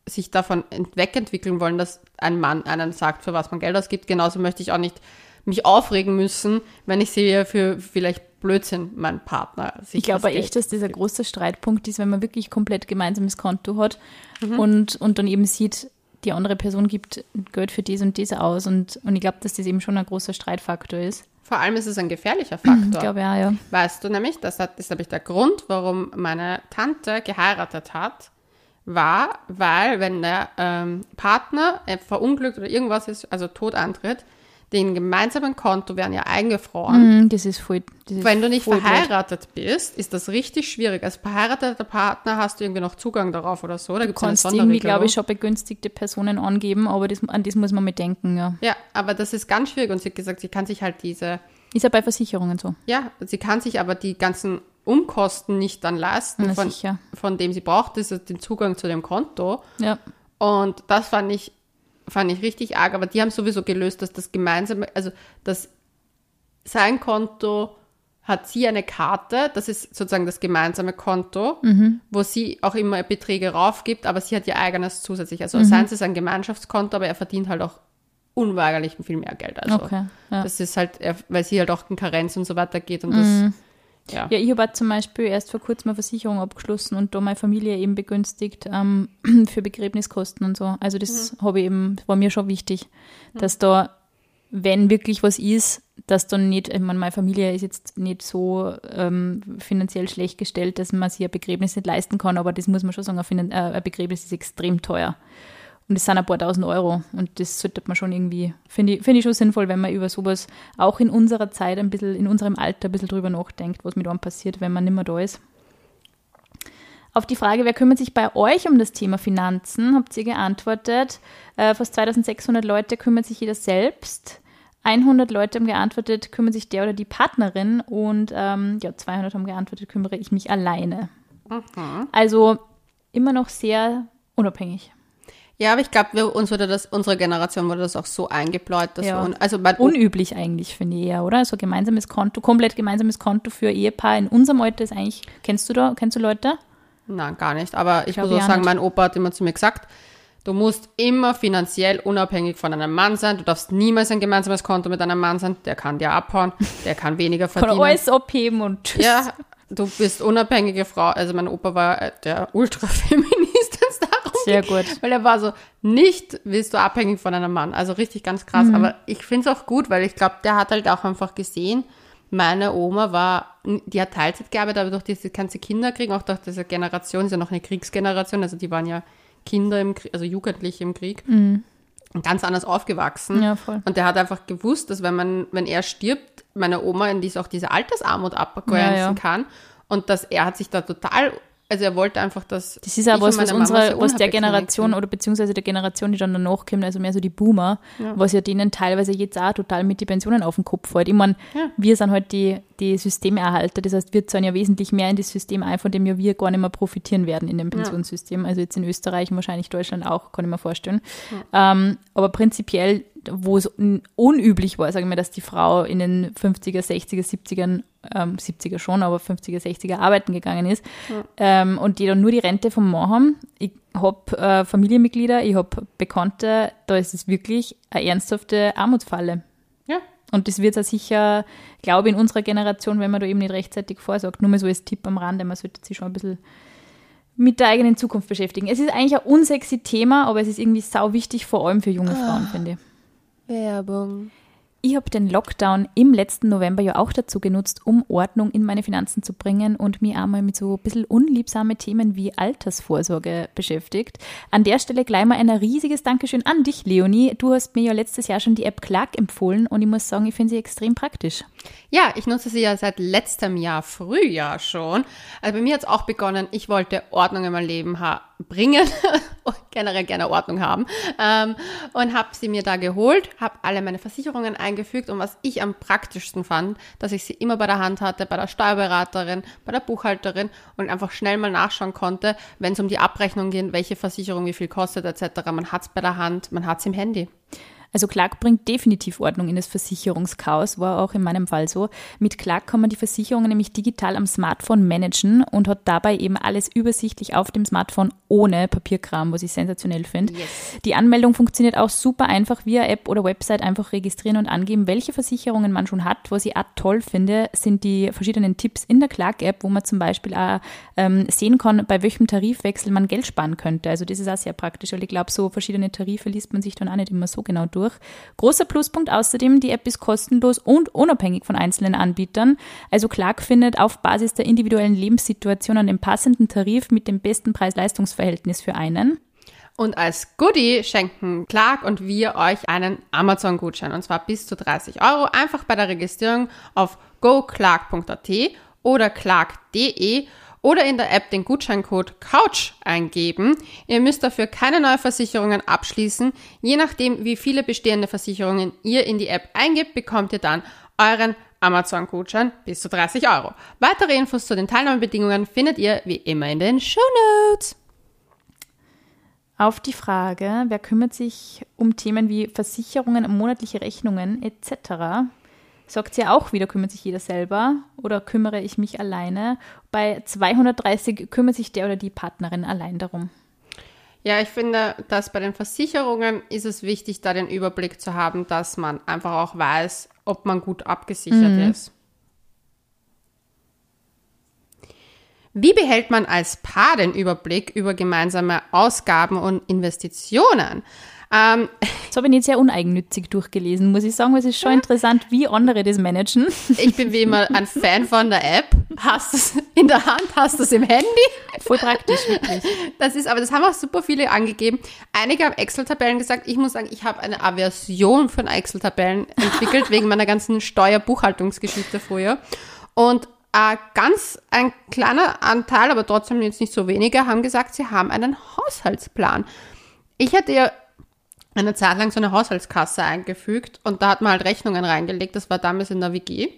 [SPEAKER 1] sich davon ent- wegentwickeln wollen, dass ein Mann einen sagt, für was man Geld ausgibt. Genauso möchte ich auch nicht mich aufregen müssen, wenn ich sehe, für vielleicht Blödsinn mein Partner sich
[SPEAKER 2] Ich glaube echt, dass das ein großer Streitpunkt ist, wenn man wirklich komplett gemeinsames Konto hat
[SPEAKER 1] Mhm.
[SPEAKER 2] und, und dann eben sieht, die andere Person gibt Geld für dies und dies aus. Und, und ich glaube, dass das eben schon ein großer Streitfaktor ist.
[SPEAKER 1] Vor allem ist es ein gefährlicher
[SPEAKER 2] Ich
[SPEAKER 1] Faktor.
[SPEAKER 2] glaube ja, ja.
[SPEAKER 1] Weißt du nämlich, das hat, ist nämlich der Grund, warum meine Tante geheiratet hat, war, weil wenn der ähm, Partner äh, verunglückt oder irgendwas ist, also tot antritt, den gemeinsamen Konto werden ja eingefroren.
[SPEAKER 2] Mhm, Das ist voll. Das ist
[SPEAKER 1] Wenn du nicht
[SPEAKER 2] voll blöd.
[SPEAKER 1] verheiratet bist, ist das richtig schwierig. Als verheirateter Partner hast du irgendwie noch Zugang darauf oder so. Da
[SPEAKER 2] Du kannst irgendwie, glaube ich, schon begünstigte Personen angeben, aber das, an das muss man mit denken, ja.
[SPEAKER 1] Ja, aber das ist ganz schwierig. Und sie hat gesagt, sie kann sich halt diese
[SPEAKER 2] Ist ja bei Versicherungen so.
[SPEAKER 1] Ja, sie kann sich aber die ganzen Umkosten nicht dann leisten,
[SPEAKER 2] Na
[SPEAKER 1] von,
[SPEAKER 2] sicher.
[SPEAKER 1] von dem sie braucht, ist den Zugang zu dem Konto.
[SPEAKER 2] Ja.
[SPEAKER 1] Und das fand ich, fand ich richtig arg, aber die haben sowieso gelöst, dass das gemeinsame, also dass sein Konto hat sie eine Karte, das ist sozusagen das gemeinsame Konto,
[SPEAKER 2] Mhm.
[SPEAKER 1] wo sie auch immer Beträge raufgibt, aber sie hat ihr eigenes zusätzlich.
[SPEAKER 2] Mhm.
[SPEAKER 1] Also seins ist ein Gemeinschaftskonto, aber er verdient halt auch unweigerlich viel mehr Geld. Also
[SPEAKER 2] Okay, ja.
[SPEAKER 1] das ist halt, weil sie halt auch in Karenz und so weiter geht und das, ja.
[SPEAKER 2] Ja, ich habe zum Beispiel erst vor kurzem eine Versicherung abgeschlossen und da meine Familie eben begünstigt ähm, für Begräbniskosten und so. Also das habe ich eben, war mir schon wichtig, dass da, wenn wirklich was ist, dass dann nicht, ich meine, meine Familie ist jetzt nicht so ähm, finanziell schlecht gestellt, dass man sich ein Begräbnis nicht leisten kann, aber das muss man schon sagen, ein, äh, ein Begräbnis ist extrem teuer. Und das sind ein paar tausend Euro. Und das sollte man schon irgendwie, finde ich, finde ich schon sinnvoll, wenn man über sowas auch in unserer Zeit ein bisschen, in unserem Alter ein bisschen drüber nachdenkt, was mit einem passiert, wenn man nicht mehr da ist. Auf die Frage, wer kümmert sich bei euch um das Thema Finanzen, habt ihr geantwortet. Äh, fast 2600 Leute kümmert sich jeder selbst. 100 Leute haben geantwortet, kümmert sich der oder die Partnerin. Und ähm, ja, 200 haben geantwortet, kümmere ich mich alleine. Also immer noch sehr unabhängig.
[SPEAKER 1] Ja, aber ich glaube, uns wurde das, unsere Generation wurde das auch so eingebläut, dass
[SPEAKER 2] Ja.
[SPEAKER 1] wir, un- also
[SPEAKER 2] Unüblich eigentlich, finde ich eher, oder? So gemeinsames Konto, komplett gemeinsames Konto für Ehepaar in unserem Alter ist eigentlich, kennst du da, kennst du Leute?
[SPEAKER 1] Nein, gar nicht. Aber ich
[SPEAKER 2] Glaub
[SPEAKER 1] muss
[SPEAKER 2] ich
[SPEAKER 1] auch sagen,
[SPEAKER 2] nicht.
[SPEAKER 1] mein Opa hat immer zu mir gesagt, du musst immer finanziell unabhängig von einem Mann sein. Du darfst niemals ein gemeinsames Konto mit einem Mann sein. Der kann dir abhauen, der kann weniger
[SPEAKER 2] Kann
[SPEAKER 1] verdienen.
[SPEAKER 2] alles abheben und tschüss.
[SPEAKER 1] Ja, du bist unabhängige Frau. Also mein Opa war äh, der Ultrafeminist,
[SPEAKER 2] Sehr gut.
[SPEAKER 1] Weil er war so, nicht willst du abhängig von einem Mann. Also richtig ganz krass.
[SPEAKER 2] Mhm.
[SPEAKER 1] Aber ich finde es auch gut, weil ich glaube, der hat halt auch einfach gesehen, meine Oma war, die hat Teilzeit gearbeitet, aber durch diese ganze Kinderkrieg, auch durch diese Generation, ist ja noch eine Kriegsgeneration, also die waren ja Kinder im Krieg, also Jugendliche im Krieg.
[SPEAKER 2] Mhm.
[SPEAKER 1] ganz anders aufgewachsen.
[SPEAKER 2] Ja, voll.
[SPEAKER 1] Und der hat einfach gewusst, dass wenn man, wenn er stirbt, meine Oma in dies auch diese Altersarmut abgrenzen
[SPEAKER 2] Ja, ja.
[SPEAKER 1] kann. Und dass er hat sich da total, also er wollte einfach, dass.
[SPEAKER 2] Das ist
[SPEAKER 1] ich
[SPEAKER 2] was, was,
[SPEAKER 1] meine Mama
[SPEAKER 2] unsere,
[SPEAKER 1] sehr
[SPEAKER 2] was der Generation oder beziehungsweise der Generation, die dann danach kommt, also mehr so die Boomer, was ja denen teilweise jetzt auch total mit die Pensionen auf den Kopf fällt. Ich meine,
[SPEAKER 1] Ja.
[SPEAKER 2] wir sind halt die, die Systemerhalter, das heißt, wir zahlen ja wesentlich mehr in das System ein, von dem ja wir gar nicht mehr profitieren werden in dem Pensionssystem. Also jetzt in Österreich und wahrscheinlich Deutschland auch, kann ich mir vorstellen. Ähm, aber prinzipiell, wo es un unüblich war, sagen wir, dass die Frau in den 50er, 60er, 70ern, ähm, 70er schon, aber 50er, 60er arbeiten gegangen ist ähm, und die dann nur die Rente vom Mann haben. Ich habe äh, Familienmitglieder, ich habe Bekannte, da ist es wirklich eine ernsthafte Armutsfalle.
[SPEAKER 1] Ja.
[SPEAKER 2] Und das wird es sicher, glaube ich, in unserer Generation, wenn man da eben nicht rechtzeitig vorsorgt, nur mal so als Tipp am Rande, man sollte sich schon ein bisschen mit der eigenen Zukunft beschäftigen. Es ist eigentlich ein unsexy Thema, aber es ist irgendwie sau wichtig, vor allem für junge Frauen, finde ich.
[SPEAKER 1] Werbung.
[SPEAKER 2] Ich habe den Lockdown im letzten November ja auch dazu genutzt, um Ordnung in meine Finanzen zu bringen und mich einmal mit so ein bisschen unliebsame Themen wie Altersvorsorge beschäftigt. An der Stelle gleich mal ein riesiges Dankeschön an dich, Leonie. Du hast mir ja letztes Jahr schon die App Clark empfohlen und ich muss sagen, ich finde sie extrem praktisch.
[SPEAKER 1] Ja, ich nutze sie ja seit letztem Jahr Frühjahr schon. Also bei mir hat es auch begonnen, ich wollte Ordnung in mein Leben bringen, generell gerne Ordnung haben ähm, und habe sie mir da geholt, habe alle meine Versicherungen eingefügt und was ich am praktischsten fand, dass ich sie immer bei der Hand hatte, bei der Steuerberaterin, bei der Buchhalterin und einfach schnell mal nachschauen konnte, wenn es um die Abrechnung geht, welche Versicherung wie viel kostet etc. Man hat es bei der Hand, man hat es im Handy.
[SPEAKER 2] Also Clark bringt definitiv Ordnung in das Versicherungschaos, war auch in meinem Fall so. Mit Clark kann man die Versicherungen nämlich digital am Smartphone managen und hat dabei eben alles übersichtlich auf dem Smartphone ohne Papierkram, was ich sensationell finde.
[SPEAKER 1] Yes.
[SPEAKER 2] Die Anmeldung funktioniert auch super einfach via App oder Website einfach registrieren und angeben, welche Versicherungen man schon hat. Was ich auch toll finde, sind die verschiedenen Tipps in der Clark-App, wo man zum Beispiel auch ähm, sehen kann, bei welchem Tarifwechsel man Geld sparen könnte. Also das ist auch sehr praktisch, weil ich glaube, so verschiedene Tarife liest man sich dann auch nicht immer so genau durch. Großer Pluspunkt außerdem, die App ist kostenlos und unabhängig von einzelnen Anbietern. Also Clark findet auf Basis der individuellen Lebenssituation den passenden Tarif mit dem besten Preis-Leistungs-Verhältnis für einen.
[SPEAKER 1] Und als Goodie schenken Clark und wir euch einen Amazon-Gutschein und zwar bis zu 30 Euro. Einfach bei der Registrierung auf goclark.at oder clark.de oder in der App den Gutscheincode COUCH eingeben. Ihr müsst dafür keine neuen Versicherungen abschließen. Je nachdem, wie viele bestehende Versicherungen ihr in die App eingebt, bekommt ihr dann euren Amazon-Gutschein bis zu 30 Euro. Weitere Infos zu den Teilnahmebedingungen findet ihr wie immer in den Show Notes.
[SPEAKER 2] Auf die Frage, wer kümmert sich um Themen wie Versicherungen, monatliche Rechnungen etc., sagt sie auch wieder, kümmert sich jeder selber oder kümmere ich mich alleine. Bei 230 kümmert sich der oder die Partnerin allein darum.
[SPEAKER 1] Ja, ich finde, dass bei den Versicherungen ist es wichtig, da den Überblick zu haben, dass man einfach auch weiß, ob man gut abgesichert ist. Wie behält man als Paar den Überblick über gemeinsame Ausgaben und Investitionen? Ähm,
[SPEAKER 2] Das habe ich nicht sehr uneigennützig durchgelesen, muss ich sagen. Es ist schon interessant, wie andere das managen.
[SPEAKER 1] ich bin wie immer ein Fan von der App. Hast es in der Hand, hast es im Handy.
[SPEAKER 2] Voll praktisch, wirklich.
[SPEAKER 1] Das ist, aber das haben auch super viele angegeben. Einige haben Excel-Tabellen gesagt. Ich muss sagen, ich habe eine Aversion von Excel-Tabellen entwickelt, wegen meiner ganzen Steuerbuchhaltungsgeschichte früher. Und äh, ganz ein kleiner Anteil, aber trotzdem jetzt nicht so wenige, haben gesagt, sie haben einen Haushaltsplan. Ich hatte ja eine Zeit lang so eine Haushaltskasse eingefügt und da hat man halt Rechnungen reingelegt. Das war damals in der WG.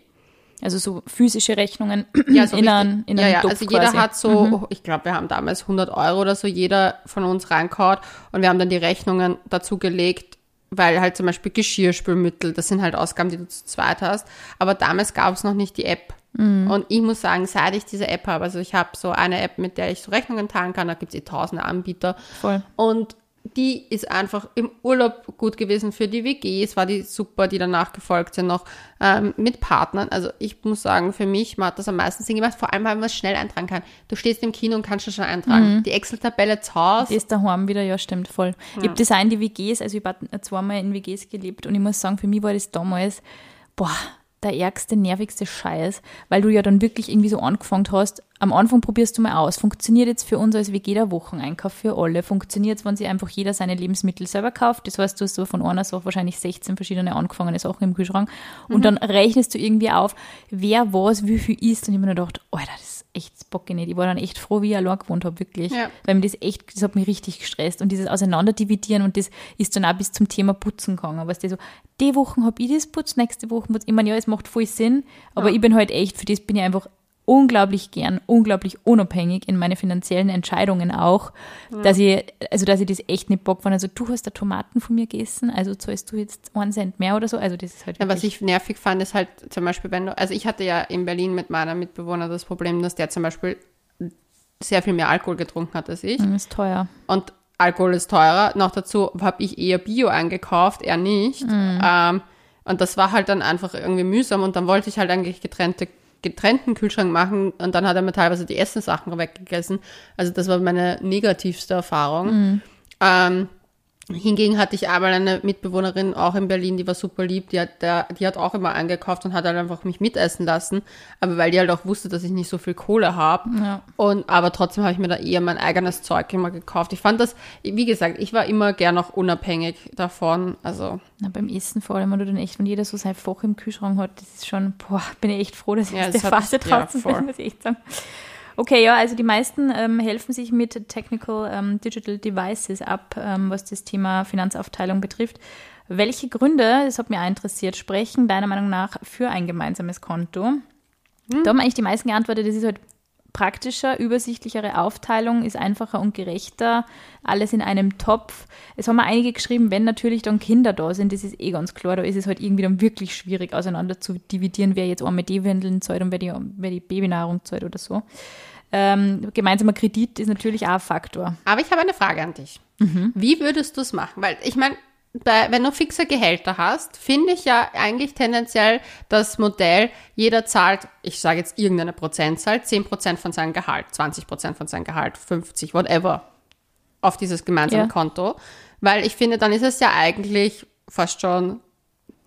[SPEAKER 2] Also so physische Rechnungen
[SPEAKER 1] Ja, so
[SPEAKER 2] in einen, in
[SPEAKER 1] ja, ja. Also jeder
[SPEAKER 2] quasi.
[SPEAKER 1] hat so, ich glaube, wir haben damals 100 Euro oder so, jeder von uns reingehauen und wir haben dann die Rechnungen dazu gelegt, weil halt zum Beispiel Geschirrspülmittel, das sind halt Ausgaben, die du zu zweit hast. Aber damals gab es noch nicht die App.
[SPEAKER 2] Mhm.
[SPEAKER 1] Und ich muss sagen, seit ich diese App habe, also ich habe so eine App, mit der ich so Rechnungen teilen kann, da gibt es eh tausende Anbieter.
[SPEAKER 2] Voll.
[SPEAKER 1] Und die ist einfach im Urlaub gut gewesen für die WGs, war die super, die danach gefolgt sind, noch ähm, mit Partnern. Also ich muss sagen, für mich hat das am meisten Sinn gemacht, vor allem, weil man es schnell eintragen kann. Du stehst im Kino und kannst es schon eintragen. Die Excel-Tabelle zu Hause.
[SPEAKER 2] Das daheim wieder, ja, stimmt, voll. Ich habe das auch in die WGs, also ich habe zweimal in WGs gelebt und ich muss sagen, für mich war das damals, boah, der ärgste, nervigste Scheiß, weil du ja dann wirklich irgendwie so angefangen hast, am Anfang probierst du mal aus. Funktioniert jetzt für uns als WG der Wocheneinkauf für alle? Funktioniert es, wenn sich einfach jeder seine Lebensmittel selber kauft? Das heißt, du hast so von einer Sache wahrscheinlich 16 verschiedene angefangene Sachen im Kühlschrank und mhm. dann rechnest du irgendwie auf, wer was, wie viel isst. Und ich habe mir gedacht, Alter, das ist echt bock nicht. Ich war dann echt froh, wie ich allein gewohnt habe, wirklich. Ja. Weil mir das echt, das hat mich richtig gestresst. Und dieses Auseinanderdividieren und das ist dann auch bis zum Thema Putzen gegangen. Weißt du, so, die Woche habe ich das putzt, nächste Woche muss, ich meine, ja, es macht voll Sinn, aber ja. ich bin halt echt, für das bin ich einfach unglaublich gern, unglaublich unabhängig in meine finanziellen Entscheidungen auch, ja. dass ich, also dass ich das echt nicht bock fand. Also du hast da Tomaten von mir gegessen, also zahlst du jetzt einen Cent mehr oder so. Also das ist halt.
[SPEAKER 1] Ja, was ich nervig fand, ist halt zum Beispiel, wenn du, also ich hatte ja in Berlin mit meiner Mitbewohner das Problem, dass der zum Beispiel sehr viel mehr Alkohol getrunken hat als ich.
[SPEAKER 2] Das ist teuer.
[SPEAKER 1] Und Alkohol ist teurer. Noch dazu habe ich eher Bio eingekauft, er nicht. Mhm. Ähm, und das war halt dann einfach irgendwie mühsam und dann wollte ich halt eigentlich getrennte getrennten Kühlschrank machen und dann hat er mir teilweise die Essenssachen weggegessen. Also das war meine negativste Erfahrung. Mhm. Ähm, Hingegen hatte ich einmal eine Mitbewohnerin auch in Berlin, die war super lieb, die hat, der, die hat auch immer eingekauft und hat halt einfach mich mitessen lassen, aber weil die halt auch wusste, dass ich nicht so viel Kohle habe. Ja. Und aber trotzdem habe ich mir da eher mein eigenes Zeug immer gekauft. Ich fand das, wie gesagt, ich war immer gern auch unabhängig davon. Also.
[SPEAKER 2] Na, beim Essen vor allem, wenn du dann echt, wenn jeder so sein Fach im Kühlschrank hat, das ist schon, boah, bin ich echt froh, dass ich ja, aus der Phase draußen ja, bin, muss ich echt sagen. Okay, ja, also die meisten ähm, helfen sich mit Technical ähm, Digital Devices ab, ähm, was das Thema Finanzaufteilung betrifft. Welche Gründe, das hat mich auch interessiert, sprechen deiner Meinung nach für ein gemeinsames Konto? Hm. Da haben eigentlich die meisten geantwortet, das ist halt praktischer, übersichtlichere Aufteilung, ist einfacher und gerechter, alles in einem Topf. Es haben mir einige geschrieben, wenn natürlich dann Kinder da sind, das ist eh ganz klar, da ist es halt irgendwie dann wirklich schwierig auseinander zu dividieren, wer jetzt einmal die Windeln zahlt und wer die, wer die Babynahrung zahlt oder so. Ähm, gemeinsamer Kredit ist natürlich auch ein Faktor.
[SPEAKER 1] Aber ich habe eine Frage an dich. Mhm. Wie würdest du es machen? Weil ich meine, bei, wenn du fixe Gehälter hast, finde ich ja eigentlich tendenziell das Modell, jeder zahlt, ich sage jetzt irgendeine Prozentzahl, 10% von seinem Gehalt, 20% von seinem Gehalt, 50, whatever, auf dieses gemeinsame ja. Konto. Weil ich finde, dann ist es ja eigentlich fast schon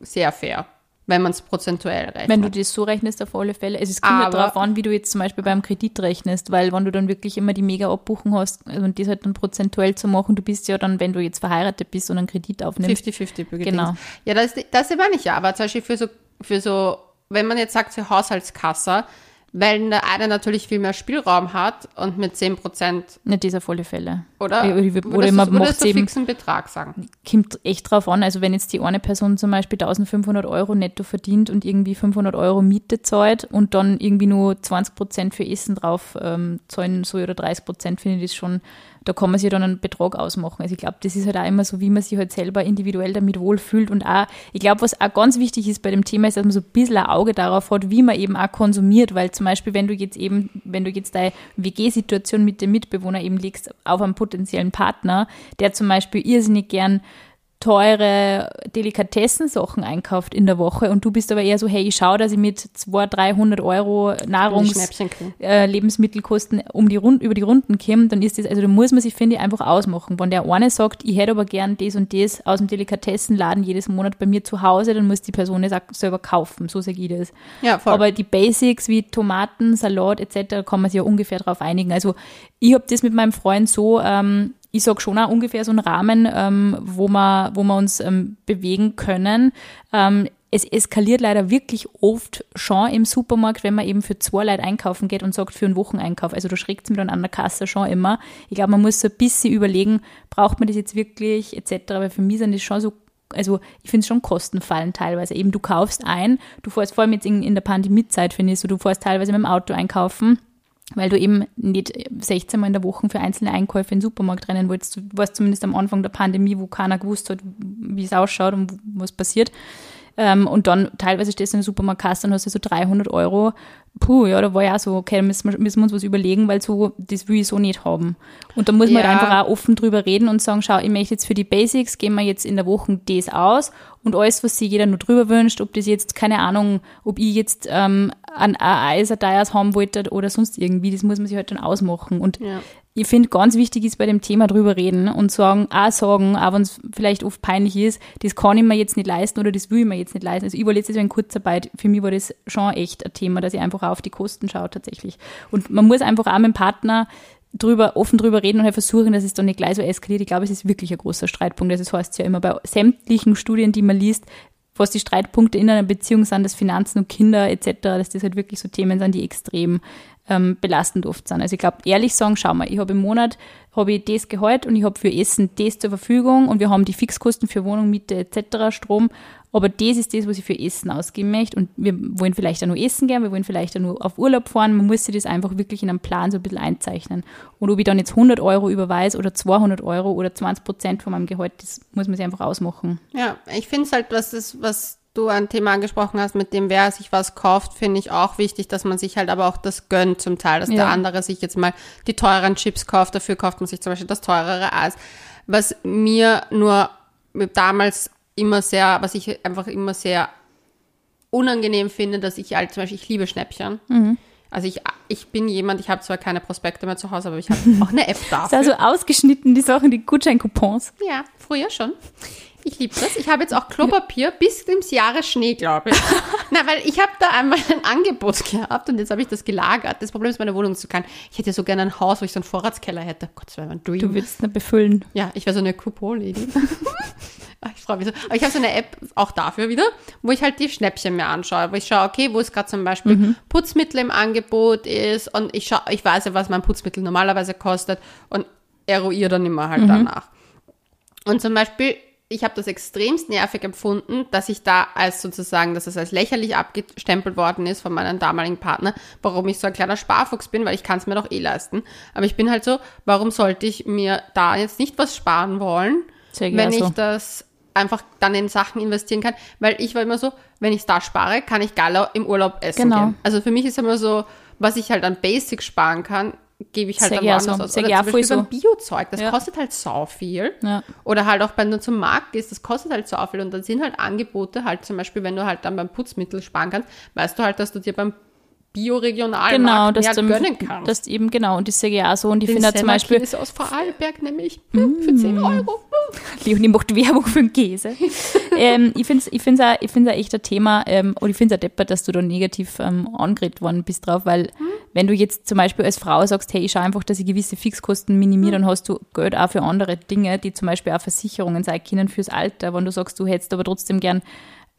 [SPEAKER 1] sehr fair wenn man es prozentuell rechnet.
[SPEAKER 2] Wenn du das so rechnest, auf alle Fälle. Es kommt ja darauf an, wie du jetzt zum Beispiel beim Kredit rechnest, weil wenn du dann wirklich immer die mega Abbuchen hast und das halt dann prozentuell zu machen, du bist ja dann, wenn du jetzt verheiratet bist und einen Kredit aufnimmst.
[SPEAKER 1] 50-50 Genau. Ja, das, das meine ich ja, aber zum Beispiel für so, für so, wenn man jetzt sagt, für Haushaltskasse, weil der eine natürlich viel mehr Spielraum hat und mit 10 Prozent.
[SPEAKER 2] Nicht dieser volle Fälle.
[SPEAKER 1] Oder? Oder,
[SPEAKER 2] oder man macht
[SPEAKER 1] so fixen Betrag sagen.
[SPEAKER 2] Kommt echt drauf an. Also wenn jetzt die eine Person zum Beispiel 1500 Euro netto verdient und irgendwie 500 Euro Miete zahlt und dann irgendwie nur 20 Prozent für Essen drauf ähm, zahlen soll oder 30 Prozent, finde ich das schon da kann man sich dann einen Betrag ausmachen. Also ich glaube, das ist halt auch immer so, wie man sich halt selber individuell damit wohlfühlt und auch, ich glaube, was auch ganz wichtig ist bei dem Thema ist, dass man so ein bisschen ein Auge darauf hat, wie man eben auch konsumiert, weil zum Beispiel, wenn du jetzt eben, wenn du jetzt deine WG-Situation mit dem Mitbewohner eben legst auf einen potenziellen Partner, der zum Beispiel irrsinnig gern teure Delikatessensachen einkauft in der Woche und du bist aber eher so, hey, ich schaue, dass ich mit 200, 300 Euro Nahrungs äh, Lebensmittelkosten um die Rund, über die Runden komme, dann ist das, also da muss man sich, finde ich, einfach ausmachen. Wenn der eine sagt, ich hätte aber gern das und das aus dem Delikatessenladen jedes Monat bei mir zu Hause, dann muss die Person das auch selber kaufen, so sage ich das. Ja, voll. Aber die Basics wie Tomaten, Salat etc. kann man sich ja ungefähr darauf einigen. Also ich habe das mit meinem Freund so ähm, ich sage schon auch ungefähr so einen Rahmen, ähm, wo, wir, wo wir uns ähm, bewegen können. Ähm, es eskaliert leider wirklich oft schon im Supermarkt, wenn man eben für zwei Leute einkaufen geht und sagt für einen Wocheneinkauf. Also da schreckt es mir an der Kasse schon immer. Ich glaube, man muss so ein bisschen überlegen, braucht man das jetzt wirklich etc. Weil für mich sind das schon so also ich finde es schon Kostenfallen teilweise. Eben du kaufst ein, du fährst vor allem jetzt in, in der Pandemiezeit, finde ich so, du fährst teilweise mit dem Auto einkaufen weil du eben nicht 16 Mal in der Woche für einzelne Einkäufe in den Supermarkt rennen wolltest. Du warst zumindest am Anfang der Pandemie, wo keiner gewusst hat, wie es ausschaut und was passiert. Ähm, und dann teilweise stehst du in der Supermarktkasse und hast du so 300 Euro. Puh, ja, da war ja so, okay, da müssen wir, müssen wir uns was überlegen, weil so, das will ich so nicht haben. Und da muss man halt ja. halt einfach auch offen drüber reden und sagen, schau, ich möchte jetzt für die Basics, gehen wir jetzt in der Woche das aus und alles, was sich jeder nur drüber wünscht, ob das jetzt, keine Ahnung, ob ich jetzt ähm, ein Eiser haben wollte oder sonst irgendwie, das muss man sich halt dann ausmachen. Und ja ich finde, ganz wichtig ist bei dem Thema drüber reden und sagen, auch sagen, auch wenn es vielleicht oft peinlich ist, das kann ich mir jetzt nicht leisten oder das will ich mir jetzt nicht leisten. Also ich war letztes Jahr in Kurzarbeit, für mich war das schon echt ein Thema, dass ich einfach auf die Kosten schaue tatsächlich. Und man muss einfach auch mit dem Partner drüber, offen drüber reden und halt versuchen, dass es dann nicht gleich so eskaliert. Ich glaube, es ist wirklich ein großer Streitpunkt. Das heißt ja immer bei sämtlichen Studien, die man liest, was die Streitpunkte in einer Beziehung sind, das Finanzen und Kinder etc., dass das halt wirklich so Themen sind, die extrem ähm, belastend oft sind. Also ich glaube, ehrlich sagen, schau mal, ich habe im Monat habe ich das Gehalt und ich habe für Essen das zur Verfügung und wir haben die Fixkosten für Wohnung, Miete etc., Strom, aber das ist das, was ich für Essen ausgeben möchte und wir wollen vielleicht auch nur essen gehen, wir wollen vielleicht auch nur auf Urlaub fahren, man muss sich das einfach wirklich in einem Plan so ein bisschen einzeichnen. Und ob ich dann jetzt 100 Euro überweise oder 200 Euro oder 20 Prozent von meinem Gehalt, das muss man sich einfach ausmachen.
[SPEAKER 1] Ja, ich finde es halt, was, ist, was du ein Thema angesprochen hast, mit dem wer sich was kauft, finde ich auch wichtig, dass man sich halt aber auch das gönnt zum Teil, dass ja. der andere sich jetzt mal die teuren Chips kauft, dafür kauft man sich zum Beispiel das teurere Eis. Was mir nur damals immer sehr, was ich einfach immer sehr unangenehm finde, dass ich halt zum Beispiel, ich liebe Schnäppchen. Mhm. Also ich, ich bin jemand, ich habe zwar keine Prospekte mehr zu Hause, aber ich habe auch eine App dafür.
[SPEAKER 2] Das ist also ausgeschnitten, die Sachen, die Gutscheincoupons.
[SPEAKER 1] Ja, früher schon. Ich liebe das. Ich habe jetzt auch Klopapier bis ins Jahre Schnee, glaube ich. Na, weil ich habe da einmal ein Angebot gehabt und jetzt habe ich das gelagert. Das Problem ist, meine Wohnung zu klein. Ich hätte ja so gerne ein Haus, wo ich so einen Vorratskeller hätte. Gott, wäre mein Dream.
[SPEAKER 2] Du willst eine befüllen.
[SPEAKER 1] Ja, ich wäre so eine Coupon-Lady. ich freue mich so. Aber ich habe so eine App auch dafür wieder, wo ich halt die Schnäppchen mir anschaue. Wo ich schaue, okay, wo es gerade zum Beispiel mhm. Putzmittel im Angebot ist und ich schaue, ich weiß ja, was mein Putzmittel normalerweise kostet und eruiere dann immer halt mhm. danach. Und zum Beispiel ich habe das extremst nervig empfunden, dass ich da als sozusagen, dass es als lächerlich abgestempelt worden ist von meinem damaligen Partner, warum ich so ein kleiner Sparfuchs bin, weil ich kann es mir doch eh leisten. Aber ich bin halt so, warum sollte ich mir da jetzt nicht was sparen wollen, wenn ich das einfach dann in Sachen investieren kann? Weil ich war immer so, wenn ich da spare, kann ich geiler im Urlaub essen genau. gehen. Also für mich ist immer so, was ich halt an Basics sparen kann, gebe ich halt
[SPEAKER 2] Sehr
[SPEAKER 1] dann woanders
[SPEAKER 2] so.
[SPEAKER 1] aus.
[SPEAKER 2] Sehr
[SPEAKER 1] Oder zum Beispiel
[SPEAKER 2] so.
[SPEAKER 1] beim Biozeug, das
[SPEAKER 2] Ja.
[SPEAKER 1] kostet halt sau viel.
[SPEAKER 2] Ja.
[SPEAKER 1] Oder halt auch, wenn du zum Markt gehst, das kostet halt sau viel. Und dann sind halt Angebote halt zum Beispiel, wenn du halt dann beim Putzmittel sparen kannst, weißt du halt, dass du dir beim bioregionalen
[SPEAKER 2] Genau,
[SPEAKER 1] Markt mehr halt
[SPEAKER 2] du,
[SPEAKER 1] gönnen kannst.
[SPEAKER 2] dass eben genau und das sehe ich auch so und ich finde zum Beispiel
[SPEAKER 1] Senna-Käse aus Vorarlberg nämlich hm, für 10 Euro.
[SPEAKER 2] Leonie macht Werbung für den Käse. ähm, ich finde es ich find's auch, ich find's auch echt ein Thema, ähm, und ich finde es auch deppert, dass du da negativ ähm, angeredet worden bist drauf, weil wenn du jetzt zum Beispiel als Frau sagst, hey, ich schaue einfach, dass ich gewisse Fixkosten minimiere, dann hast du Geld auch für andere Dinge, die zum Beispiel auch Versicherungen sein können fürs Alter. Wenn du sagst, du hättest aber trotzdem gern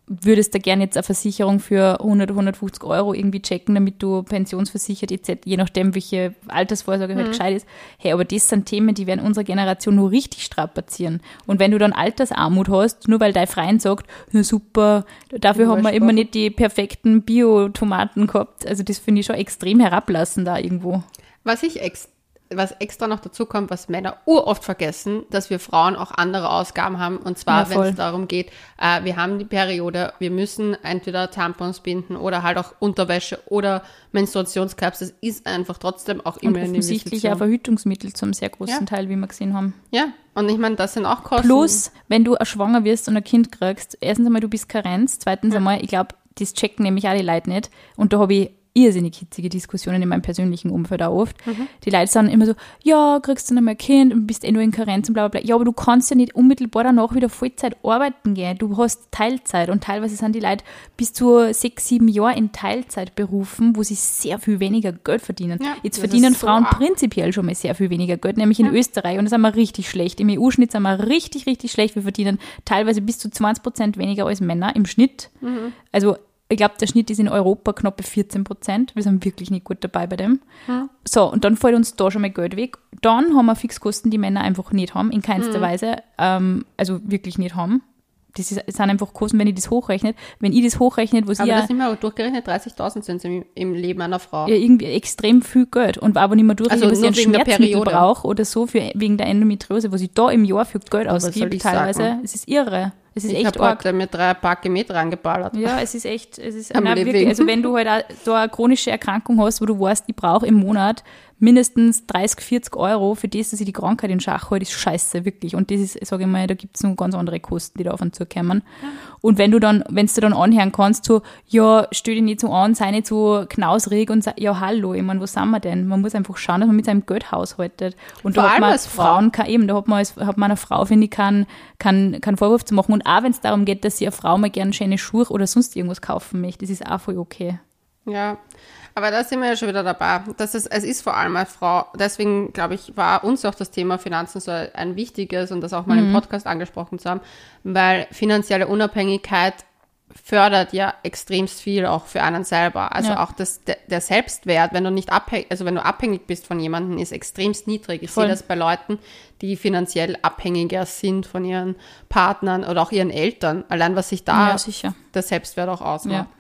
[SPEAKER 2] würdest da gerne jetzt eine Versicherung für 100, 150 Euro irgendwie checken, damit du pensionsversichert etc., je nachdem, welche Altersvorsorge halt gescheit ist. Hey, aber das sind Themen, die werden unsere Generation nur richtig strapazieren. Und wenn du dann Altersarmut hast, nur weil dein Freund sagt, na super, dafür haben wir immer nicht die perfekten Bio-Tomaten gehabt, also das finde ich schon extrem herablassend da irgendwo.
[SPEAKER 1] Was ich ex was extra noch dazu kommt, was Männer uroft vergessen, dass wir Frauen auch andere Ausgaben haben. Und
[SPEAKER 2] Ja,
[SPEAKER 1] zwar, wenn
[SPEAKER 2] voll.
[SPEAKER 1] es darum geht, äh, wir haben die Periode, wir müssen entweder Tampons binden oder halt auch Unterwäsche oder Menstruationscups. Das ist einfach trotzdem auch
[SPEAKER 2] Und
[SPEAKER 1] immer eine
[SPEAKER 2] offensichtlich auch. Verhütungsmittel zum sehr großen
[SPEAKER 1] Ja.
[SPEAKER 2] Teil, wie wir gesehen haben.
[SPEAKER 1] Ja, und ich meine, das sind auch Kosten.
[SPEAKER 2] Plus, wenn du schwanger wirst und ein Kind kriegst, erstens einmal, du bist Karenz, zweitens einmal, ich glaube, das checken nämlich die Leute nicht. Und da habe ich irrsinnig hitzige Diskussionen in meinem persönlichen Umfeld auch oft. Die Leute sagen immer so, ja, kriegst du dann mal ein Kind und bist eh nur in Karenz und bla bla bla. Ja, aber du kannst ja nicht unmittelbar danach wieder Vollzeit arbeiten gehen. Du hast Teilzeit und teilweise sind die Leute bis zu sechs, sieben Jahren in Teilzeit berufen, wo sie sehr viel weniger Geld verdienen.
[SPEAKER 1] Ja,
[SPEAKER 2] Jetzt
[SPEAKER 1] das
[SPEAKER 2] verdienen
[SPEAKER 1] so
[SPEAKER 2] Frauen
[SPEAKER 1] arg.
[SPEAKER 2] prinzipiell schon mal sehr viel weniger Geld, nämlich in Österreich. Und da sind wir richtig schlecht. Im EU-Schnitt sind wir richtig, richtig schlecht. Wir verdienen teilweise bis zu 20 Prozent weniger als Männer im Schnitt.
[SPEAKER 1] Mhm.
[SPEAKER 2] Also ich glaube, der Schnitt ist in Europa knappe 14 Prozent. Wir sind wirklich nicht gut dabei bei dem. So, und dann fällt uns da schon mal Geld weg. Dann haben wir Fixkosten, die Männer einfach nicht haben, in
[SPEAKER 1] Mhm.
[SPEAKER 2] keinster Weise. Ähm, also wirklich nicht haben. Das ist, sind einfach Kosten, wenn ich das hochrechnet. Wenn ich das hochrechnet, was
[SPEAKER 1] Aber
[SPEAKER 2] ich
[SPEAKER 1] das
[SPEAKER 2] ja,
[SPEAKER 1] sind wir durchgerechnet 30.000 sind es im, im Leben einer Frau.
[SPEAKER 2] ja irgendwie extrem viel Geld und aber nicht mehr durch,
[SPEAKER 1] Also
[SPEAKER 2] dass ich
[SPEAKER 1] nur
[SPEAKER 2] ein
[SPEAKER 1] wegen der
[SPEAKER 2] Schmerzmittel brauche oder so für, wegen der Endometriose, was ich da im Jahr für Geld ausgebe, teilweise. Es ist irre. Es ist
[SPEAKER 1] ich
[SPEAKER 2] echt arg.
[SPEAKER 1] heute mir drei Pack Met reingeballert.
[SPEAKER 2] Ja, es ist echt, es ist nein, wirklich, also wenn du halt da eine chronische Erkrankung hast, wo du weißt, ich brauche im Monat mindestens 30, 40 Euro für das, dass ich die Krankheit in Schach halte, ist scheiße, wirklich. Und das ist, sage ich mal, da gibt es noch ganz andere Kosten, die da auf und zu kommen. Ja. Und wenn du dann, wenn du dann anhören kannst, so, ja, stell dich nicht so an, sei nicht so knausrig und sag, ja, hallo, ich meine, wo sind wir denn? Man muss einfach schauen, dass man mit seinem Geld haushaltet. Und Vor da hat man als Frauen, kann, eben, da hat man als, hat man einer Frau, finde ich, keinen kein, kein Vorwurf zu machen. Und auch wenn es darum geht, dass sie eine Frau mal gerne schöne Schuhe oder sonst irgendwas kaufen möchte, das ist auch voll okay.
[SPEAKER 1] Ja, aber da sind wir ja schon wieder dabei. Das ist, es ist vor allem als Frau, deswegen glaube ich, war uns auch das Thema Finanzen so ein wichtiges und das auch mal mhm. im Podcast angesprochen zu haben, weil finanzielle Unabhängigkeit fördert ja extremst viel auch für einen selber. Also ja. auch das, der, der, Selbstwert, wenn du nicht abhängig, also wenn du abhängig bist von jemandem, ist extremst niedrig. Ich Voll. sehe das bei Leuten, die finanziell abhängiger sind von ihren Partnern oder auch ihren Eltern. Allein was sich da ja, der Selbstwert auch ausmacht. Ja.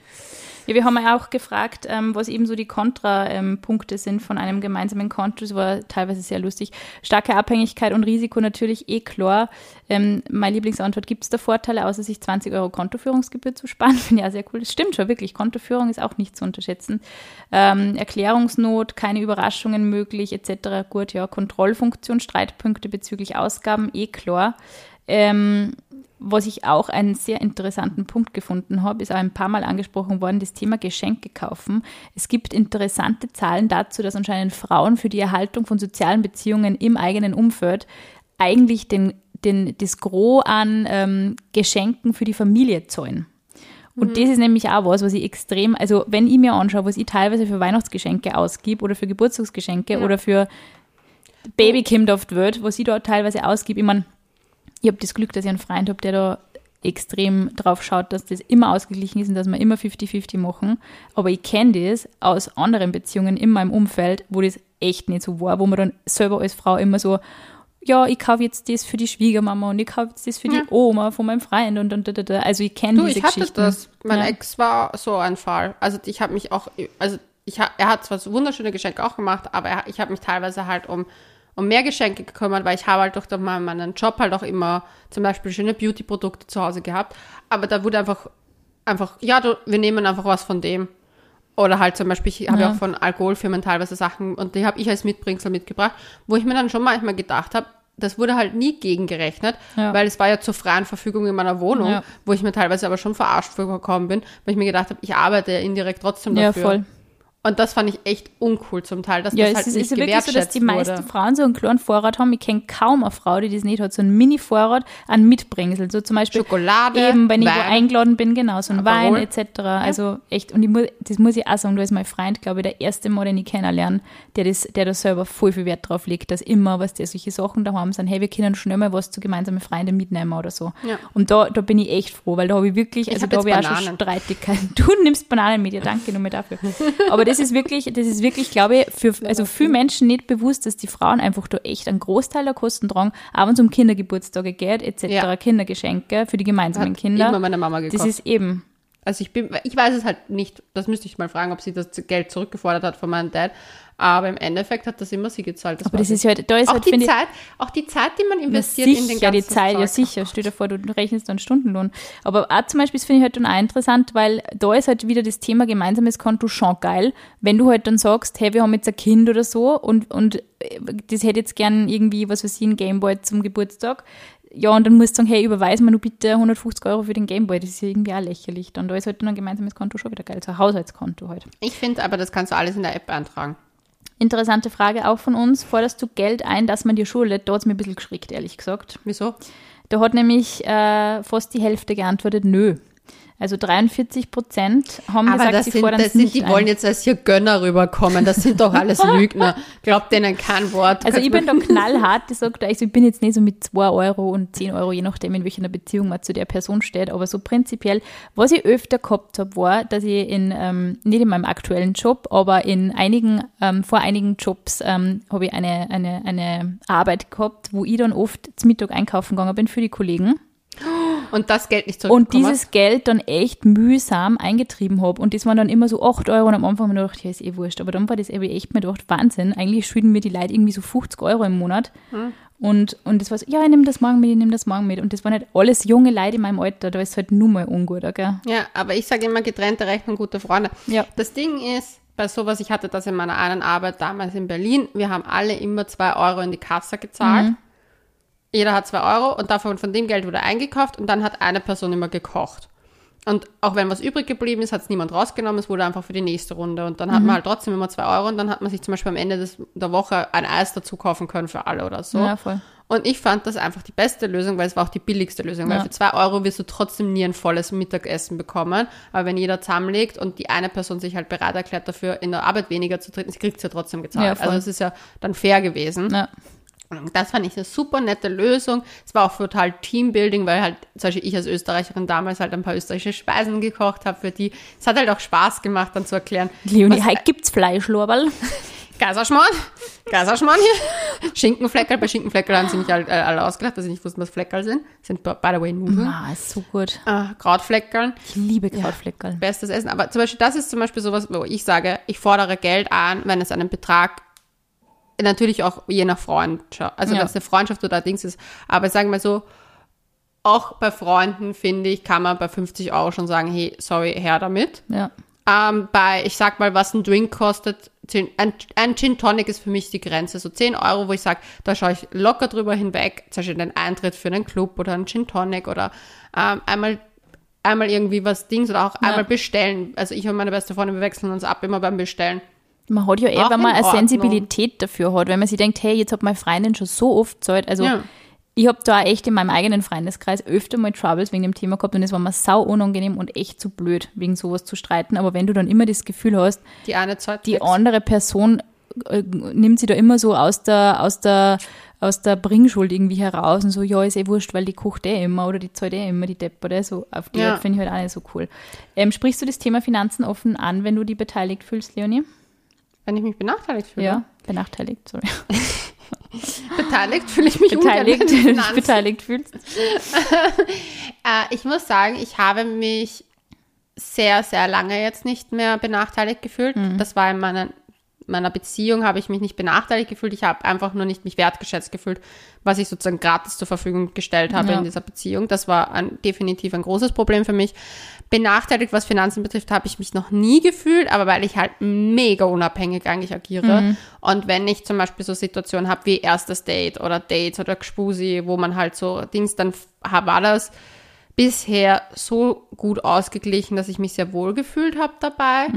[SPEAKER 2] Ja, wir haben ja auch gefragt, ähm, was eben so die Kontrapunkte ähm, sind von einem gemeinsamen Konto. Das war teilweise sehr lustig. Starke Abhängigkeit und Risiko natürlich eh klar. Ähm, meine Lieblingsantwort, gibt es da Vorteile, außer sich 20 Euro Kontoführungsgebühr zu sparen? Finde ich ja sehr cool. Das stimmt schon, wirklich. Kontoführung ist auch nicht zu unterschätzen. Ähm, Erklärungsnot, keine Überraschungen möglich, etc. Gut, ja, Kontrollfunktion, Streitpunkte bezüglich Ausgaben, eh klar. Ähm, was ich auch einen sehr interessanten Punkt gefunden habe, ist auch ein paar Mal angesprochen worden, das Thema Geschenke kaufen. Es gibt interessante Zahlen dazu, dass anscheinend Frauen für die Erhaltung von sozialen Beziehungen im eigenen Umfeld eigentlich den, den, das Gros an ähm, Geschenken für die Familie zahlen. Und mhm. das ist nämlich auch was, was ich extrem, also wenn ich mir anschaue, was ich teilweise für Weihnachtsgeschenke ausgebe oder für Geburtstagsgeschenke ja. oder für Babykind oft wird, was ich dort teilweise ausgebe, ich meine, ich habe das Glück, dass ich einen Freund habe, der da extrem drauf schaut, dass das immer ausgeglichen ist und dass wir immer 50-50 machen. Aber ich kenne das aus anderen Beziehungen in meinem Umfeld, wo das echt nicht so war, wo man dann selber als Frau immer so, ja, ich kaufe jetzt das für die Schwiegermama und ich kaufe jetzt das für ja. die Oma von meinem Freund und und und. Also ich kenne diese ich hatte Geschichten.
[SPEAKER 1] das. Mein ja. Ex war so ein Fall. Also ich habe mich auch, also ich, er hat zwar so wunderschöne Geschenke auch gemacht, aber er, ich habe mich teilweise halt um um mehr Geschenke gekümmert, weil ich habe halt durch meinen Job halt auch immer zum Beispiel schöne Beauty-Produkte zu Hause gehabt. Aber da wurde einfach, einfach, ja, du, wir nehmen einfach was von dem. Oder halt zum Beispiel, ich habe ja. auch von Alkoholfirmen teilweise Sachen und die habe ich als Mitbringsel mitgebracht, wo ich mir dann schon manchmal gedacht habe, das wurde halt nie gegengerechnet, ja. weil es war ja zur freien Verfügung in meiner Wohnung, ja. wo ich mir teilweise aber schon verarscht vorgekommen bin, weil ich mir gedacht habe, ich arbeite ja indirekt trotzdem dafür. Ja, voll. Und das fand ich echt uncool zum Teil, dass ja, das halt es ist, nicht ist wirklich so, dass
[SPEAKER 2] die meisten Frauen so einen kleinen Vorrat haben. Ich kenne kaum eine Frau, die das nicht hat. So ein Mini-Vorrat an Mitbringsel. So zum Beispiel
[SPEAKER 1] Schokolade,
[SPEAKER 2] eben, wenn Wein. ich wo eingeladen bin, genau, so ein Wein etc. Also echt, und ich muss, das muss ich auch sagen, du ist mein Freund, glaube ich, der erste Mal, den ich kennenlerne, der, das, der da selber voll viel Wert drauf legt, dass immer, was der solche Sachen da haben, sind, hey, wir können schnell mal was zu gemeinsamen Freunden mitnehmen oder so. Ja. Und da, da bin ich echt froh, weil da habe ich wirklich, also hab da habe ich auch schon Streitigkeiten. Du nimmst Bananen mit, ja danke nochmal dafür. Aber das ist wirklich, das ist wirklich, glaube ich, für also viele Menschen nicht bewusst, dass die Frauen einfach da echt einen Großteil der Kosten tragen, auch wenn es um Kindergeburtstage geht, etc., ja. Kindergeschenke für die gemeinsamen Hat Kinder.
[SPEAKER 1] Immer meine Mama gekauft.
[SPEAKER 2] Das ist eben.
[SPEAKER 1] Also ich bin, ich weiß es halt nicht, das müsste ich mal fragen, ob sie das Geld zurückgefordert hat von meinem Dad. Aber im Endeffekt hat das immer sie gezahlt.
[SPEAKER 2] Das aber das ist halt, da ist
[SPEAKER 1] auch
[SPEAKER 2] halt,
[SPEAKER 1] die Zeit, auch die Zeit, die man investiert sicher, in den ganzen
[SPEAKER 2] die Zeit, Zeug. ja sicher. Stell dir vor, du rechnest dann Stundenlohn. Aber auch zum Beispiel, das finde ich halt dann auch interessant, weil da ist halt wieder das Thema gemeinsames Konto schon geil. Wenn du halt dann sagst, hey, wir haben jetzt ein Kind oder so und, und äh, das hätte jetzt gern irgendwie, was weiß ich, ein Gameboy zum Geburtstag, ja, und dann musst du sagen, hey, überweis mir nur bitte 150 Euro für den Gameboy. Das ist ja irgendwie auch lächerlich. Dann da ist halt dann ein gemeinsames Konto schon wieder geil, so ein Haushaltskonto halt.
[SPEAKER 1] Ich finde aber, das kannst du alles in der App beantragen.
[SPEAKER 2] Interessante Frage auch von uns. Forderst du Geld ein, dass man dir schuldet? Da hat es mir ein bisschen geschreckt, ehrlich gesagt.
[SPEAKER 1] Wieso?
[SPEAKER 2] Da hat nämlich äh, fast die Hälfte geantwortet, nö. Also 43 Prozent haben Aber gesagt, sie sind, fordern das sind,
[SPEAKER 1] Die ein. wollen jetzt als hier Gönner rüberkommen. Das sind doch alles Lügner. Glaubt denen kein Wort.
[SPEAKER 2] Also ich bin da knallhart. Ich sage also ich bin jetzt nicht so mit 2 Euro und 10 Euro, je nachdem, in welcher Beziehung man zu der Person steht. Aber so prinzipiell, was ich öfter gehabt habe, war, dass ich in, ähm, nicht in meinem aktuellen Job, aber in einigen, ähm, vor einigen Jobs ähm, habe ich eine, eine, eine Arbeit gehabt, wo ich dann oft zum Mittag einkaufen gegangen bin für die Kollegen.
[SPEAKER 1] Und das Geld nicht
[SPEAKER 2] zurückbekommen Und dieses Geld dann echt mühsam eingetrieben habe. Und das waren dann immer so 8 Euro. Und am Anfang habe ich mir gedacht, ja, ist eh wurscht. Aber dann war das eben echt mir gedacht, Wahnsinn. Eigentlich schulden mir die Leute irgendwie so 50 Euro im Monat. Hm. Und, und das war so, ja, ich nehme das morgen mit, ich nehme das morgen mit. Und das waren nicht alles junge Leute in meinem Alter, da ist halt nur mal ungut, gell?
[SPEAKER 1] Ja, aber ich sage immer getrennte Rechnung, gute Freunde. Ja. Das Ding ist, bei sowas, ich hatte das in meiner einen Arbeit damals in Berlin, wir haben alle immer zwei Euro in die Kasse gezahlt.
[SPEAKER 2] Mhm.
[SPEAKER 1] Jeder hat zwei Euro und davon von dem Geld wurde eingekauft und dann hat eine Person immer gekocht. Und auch wenn was übrig geblieben ist, hat es niemand rausgenommen, es wurde einfach für die nächste Runde. Und dann hat
[SPEAKER 2] Mhm.
[SPEAKER 1] man halt trotzdem immer zwei Euro und dann hat man sich zum Beispiel am Ende des, der Woche ein Eis dazu kaufen können für alle oder so.
[SPEAKER 2] Ja, voll.
[SPEAKER 1] Und ich fand das einfach die beste Lösung, weil es war auch die billigste Lösung. Weil
[SPEAKER 2] Ja.
[SPEAKER 1] für zwei Euro wirst du trotzdem nie ein volles Mittagessen bekommen. Aber wenn jeder zusammenlegt und die eine Person sich halt bereit erklärt, dafür in der Arbeit weniger zu treten, sie kriegt es ja trotzdem
[SPEAKER 2] Ja,
[SPEAKER 1] gezahlt.
[SPEAKER 2] voll.
[SPEAKER 1] also es ist ja dann fair gewesen.
[SPEAKER 2] Ja.
[SPEAKER 1] Das fand ich eine super nette Lösung. Es war auch total Teambuilding, weil halt, zum Beispiel ich als Österreicherin damals halt ein paar österreichische Speisen gekocht habe für die. Es hat halt auch Spaß gemacht, dann zu erklären.
[SPEAKER 2] Leonie, heute gibt's Fleischlorberl.
[SPEAKER 1] Geiserschmarrn, Geiserschmarrn hier. Schinkenfleckerl, bei Schinkenfleckerl haben sie mich alle, äh, alle ausgelacht, dass sie nicht wussten, was Fleckerl sind. Sind, by the way, Nudeln.
[SPEAKER 2] Ah, ist so gut.
[SPEAKER 1] Äh, Krautfleckerl,
[SPEAKER 2] Ich liebe Krautfleckerl.
[SPEAKER 1] bestes Essen. Aber zum Beispiel, das ist zum Beispiel sowas, wo ich sage, ich fordere Geld an, wenn es einen Betrag, natürlich auch je nach Freundschaft, also
[SPEAKER 2] Ja.
[SPEAKER 1] wenn es eine Freundschaft oder Dings ist. Aber sagen wir so, auch bei Freunden, finde ich, kann man bei 50 Euro schon sagen, hey, sorry, her damit.
[SPEAKER 2] Ja.
[SPEAKER 1] Ähm, bei, ich sag mal, was ein Drink kostet, 10, ein, ein Gin Tonic ist für mich die Grenze. So 10 Euro, wo ich sage, da schaue ich locker drüber hinweg. Zum Beispiel den Eintritt für einen Club oder einen Gin Tonic oder ähm, einmal, einmal irgendwie was Dings oder auch einmal bestellen. Also ich und meine beste Freundin, wir wechseln uns ab immer beim Bestellen.
[SPEAKER 2] Man hat ja eh, wenn man
[SPEAKER 1] in
[SPEAKER 2] eine
[SPEAKER 1] Ordnung.
[SPEAKER 2] Sensibilität dafür hat, wenn man sich denkt, hey, jetzt hat meine Freundin schon so oft Zeit. Also
[SPEAKER 1] Ja.
[SPEAKER 2] ich habe da echt in meinem eigenen Freundeskreis öfter mal Troubles wegen dem Thema gehabt und es war mir sau unangenehm und echt zu blöd, wegen sowas zu streiten. Aber wenn du dann immer das Gefühl hast,
[SPEAKER 1] Die eine Zeit.
[SPEAKER 2] die andere Person äh, nimmt sie da immer so aus der, aus der, aus der Bringschuld irgendwie heraus und so, ja, ist eh wurscht, weil die kocht eh immer oder die zahlt eh immer die Deppere. So auf die
[SPEAKER 1] Ja.
[SPEAKER 2] Art finde ich halt auch nicht so cool. Ähm, sprichst du das Thema Finanzen offen an, wenn du die beteiligt fühlst, Leonie?
[SPEAKER 1] Wenn ich mich benachteiligt fühle.
[SPEAKER 2] Ja, benachteiligt, sorry.
[SPEAKER 1] Beteiligt fühle ich mich
[SPEAKER 2] Beteiligt,
[SPEAKER 1] ungern, wenn
[SPEAKER 2] beteiligt fühlst.
[SPEAKER 1] Äh, ich muss sagen, ich habe mich sehr, sehr lange jetzt nicht mehr benachteiligt gefühlt. Das war in meiner, meiner Beziehung, habe ich mich nicht benachteiligt gefühlt. Ich habe einfach nur nicht mich wertgeschätzt gefühlt, was ich sozusagen gratis zur Verfügung gestellt habe
[SPEAKER 2] Ja.
[SPEAKER 1] in dieser Beziehung. Das war ein, definitiv ein großes Problem für mich. Benachteiligt, was Finanzen betrifft, habe ich mich noch nie gefühlt, aber weil ich halt mega unabhängig eigentlich agiere. Und wenn ich zum Beispiel so Situationen habe wie erstes Date oder Dates oder Gspusi, wo man halt so Dings, dann war das bisher so gut ausgeglichen, dass ich mich sehr wohl gefühlt habe dabei.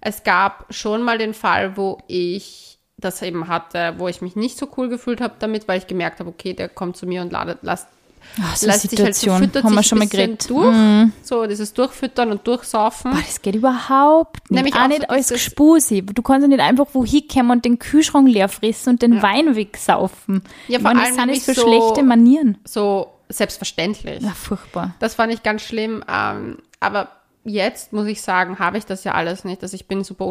[SPEAKER 1] Es gab schon mal den Fall, wo ich das eben hatte, wo ich mich nicht so cool gefühlt habe damit, weil ich gemerkt habe, okay, der kommt zu mir und ladet, lasst,
[SPEAKER 2] Ach, so
[SPEAKER 1] lässt sich halt so, füttert
[SPEAKER 2] haben wir schon mal geredet.
[SPEAKER 1] durch.
[SPEAKER 2] Mhm.
[SPEAKER 1] So, dieses Durchfüttern und Durchsaufen.
[SPEAKER 2] Boah, das geht überhaupt nicht.
[SPEAKER 1] Nämlich
[SPEAKER 2] auch
[SPEAKER 1] auch
[SPEAKER 2] nicht
[SPEAKER 1] so
[SPEAKER 2] als
[SPEAKER 1] dieses-
[SPEAKER 2] Gespusi. Du kannst ja nicht einfach wo hinkommen und den Kühlschrank leer fressen und den Wein wegsaufen.
[SPEAKER 1] Ja,
[SPEAKER 2] Ich
[SPEAKER 1] vor
[SPEAKER 2] meine,
[SPEAKER 1] allem
[SPEAKER 2] das sind für
[SPEAKER 1] nämlich so-
[SPEAKER 2] schlechte Manieren.
[SPEAKER 1] So selbstverständlich.
[SPEAKER 2] Ja, furchtbar.
[SPEAKER 1] Das fand ich ganz schlimm. Ähm, aber jetzt muss ich sagen, habe ich das ja alles nicht. Also ich bin super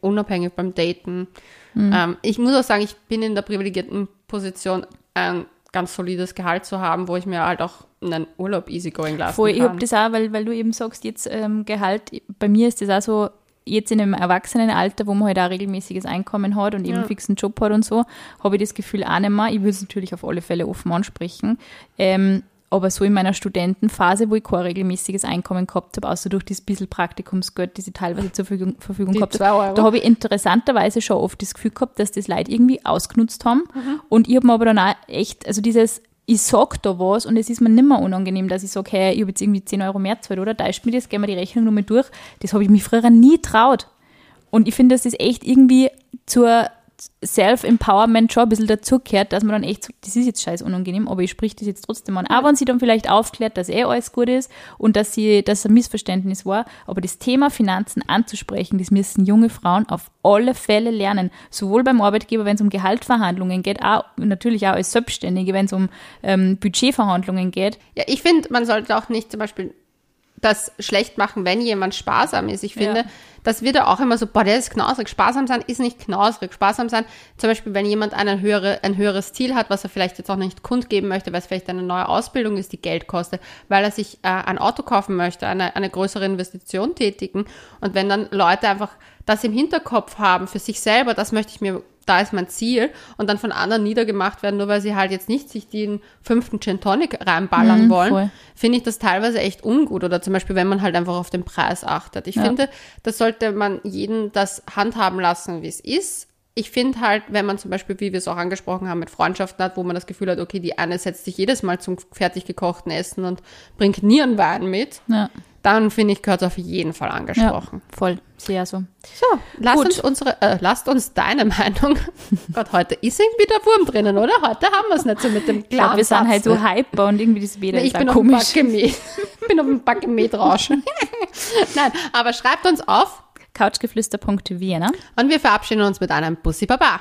[SPEAKER 1] unabhängig beim Daten.
[SPEAKER 2] Mhm.
[SPEAKER 1] Ähm, ich muss auch sagen, ich bin in der privilegierten Position, ein ganz solides Gehalt zu haben, wo ich mir halt auch einen Urlaub easygoing lassen
[SPEAKER 2] Voll, ich
[SPEAKER 1] kann.
[SPEAKER 2] habe das auch, weil, weil du eben sagst, jetzt ähm, Gehalt, bei mir ist das auch so, jetzt in einem Erwachsenenalter, wo man halt auch regelmäßiges Einkommen hat und eben
[SPEAKER 1] Ja.
[SPEAKER 2] einen fixen Job hat und so, habe ich das Gefühl auch nicht mehr. Ich würde es natürlich auf alle Fälle offen ansprechen. Ähm, aber so in meiner Studentenphase, wo ich kein regelmäßiges Einkommen gehabt habe, außer durch dieses bisschen Praktikumsgeld, das ich teilweise zur Verfügung, Verfügung
[SPEAKER 1] Die
[SPEAKER 2] gehabt habe, da habe ich interessanterweise schon oft das Gefühl gehabt, dass das Leute irgendwie ausgenutzt haben. Und ich habe mir aber dann auch echt, also dieses, ich sag da was und es ist mir nimmer unangenehm, dass ich sage, hey, ich habe jetzt irgendwie 10 Euro mehr gezahlt, oder? Täuscht mir das, gehen wir die Rechnung nochmal durch. Das habe ich mich früher nie traut. Und ich finde, dass das echt irgendwie zur Self-Empowerment schon ein bisschen dazugehört, dass man dann echt sagt, das ist jetzt scheiß unangenehm, aber ich sprich das jetzt trotzdem an. Auch wenn sie dann vielleicht aufklärt, dass eh alles gut ist und dass sie, dass ein Missverständnis war. Aber das Thema Finanzen anzusprechen, das müssen junge Frauen auf alle Fälle lernen. Sowohl beim Arbeitgeber, wenn es um Gehaltsverhandlungen geht, auch natürlich auch als Selbstständige, wenn es um ähm, Budgetverhandlungen geht.
[SPEAKER 1] Ja, ich finde, man sollte auch nicht zum Beispiel das schlecht machen, wenn jemand sparsam ist. Ich finde,
[SPEAKER 2] Ja.
[SPEAKER 1] das wird ja auch immer so, boah, der ist knausrig. Sparsam sein ist nicht knausrig. Sparsam sein, zum Beispiel, wenn jemand eine höhere, ein höheres Ziel hat, was er vielleicht jetzt auch nicht kundgeben möchte, weil es vielleicht eine neue Ausbildung ist, die Geld kostet, weil er sich äh, ein Auto kaufen möchte, eine, eine größere Investition tätigen. Und wenn dann Leute einfach das im Hinterkopf haben für sich selber, das möchte ich mir da ist mein Ziel und dann von anderen niedergemacht werden, nur weil sie halt jetzt nicht sich den fünften Gin Tonic reinballern
[SPEAKER 2] Mhm,
[SPEAKER 1] wollen, finde ich das teilweise echt ungut. Oder zum Beispiel, wenn man halt einfach auf den Preis achtet. Ich
[SPEAKER 2] Ja.
[SPEAKER 1] finde, das sollte man jeden das handhaben lassen, wie es ist. Ich finde halt, wenn man zum Beispiel, wie wir es auch angesprochen haben, mit Freundschaften hat, wo man das Gefühl hat, okay, die eine setzt sich jedes Mal zum fertig gekochten Essen und bringt Nierenwein mit,
[SPEAKER 2] Ja,
[SPEAKER 1] dann finde ich, gehört es auf jeden Fall
[SPEAKER 2] ja
[SPEAKER 1] angesprochen.
[SPEAKER 2] voll. Sehr so.
[SPEAKER 1] So, lasst
[SPEAKER 2] Gut.
[SPEAKER 1] uns unsere, äh, lasst uns deine Meinung. Gott, heute ist irgendwie der Wurm drinnen, oder? Heute haben wir es nicht so mit dem
[SPEAKER 2] Ich glaube, wir sind halt so hyper und irgendwie das Wetter
[SPEAKER 1] Nee, ich
[SPEAKER 2] ist
[SPEAKER 1] bin
[SPEAKER 2] auch
[SPEAKER 1] auf dem
[SPEAKER 2] komisch.
[SPEAKER 1] Ich bin auf dem Backgemäht-Rausch. Nein, aber schreibt uns auf
[SPEAKER 2] Couchgeflüster.vienna.
[SPEAKER 1] und wir verabschieden uns mit einem Bussi Baba.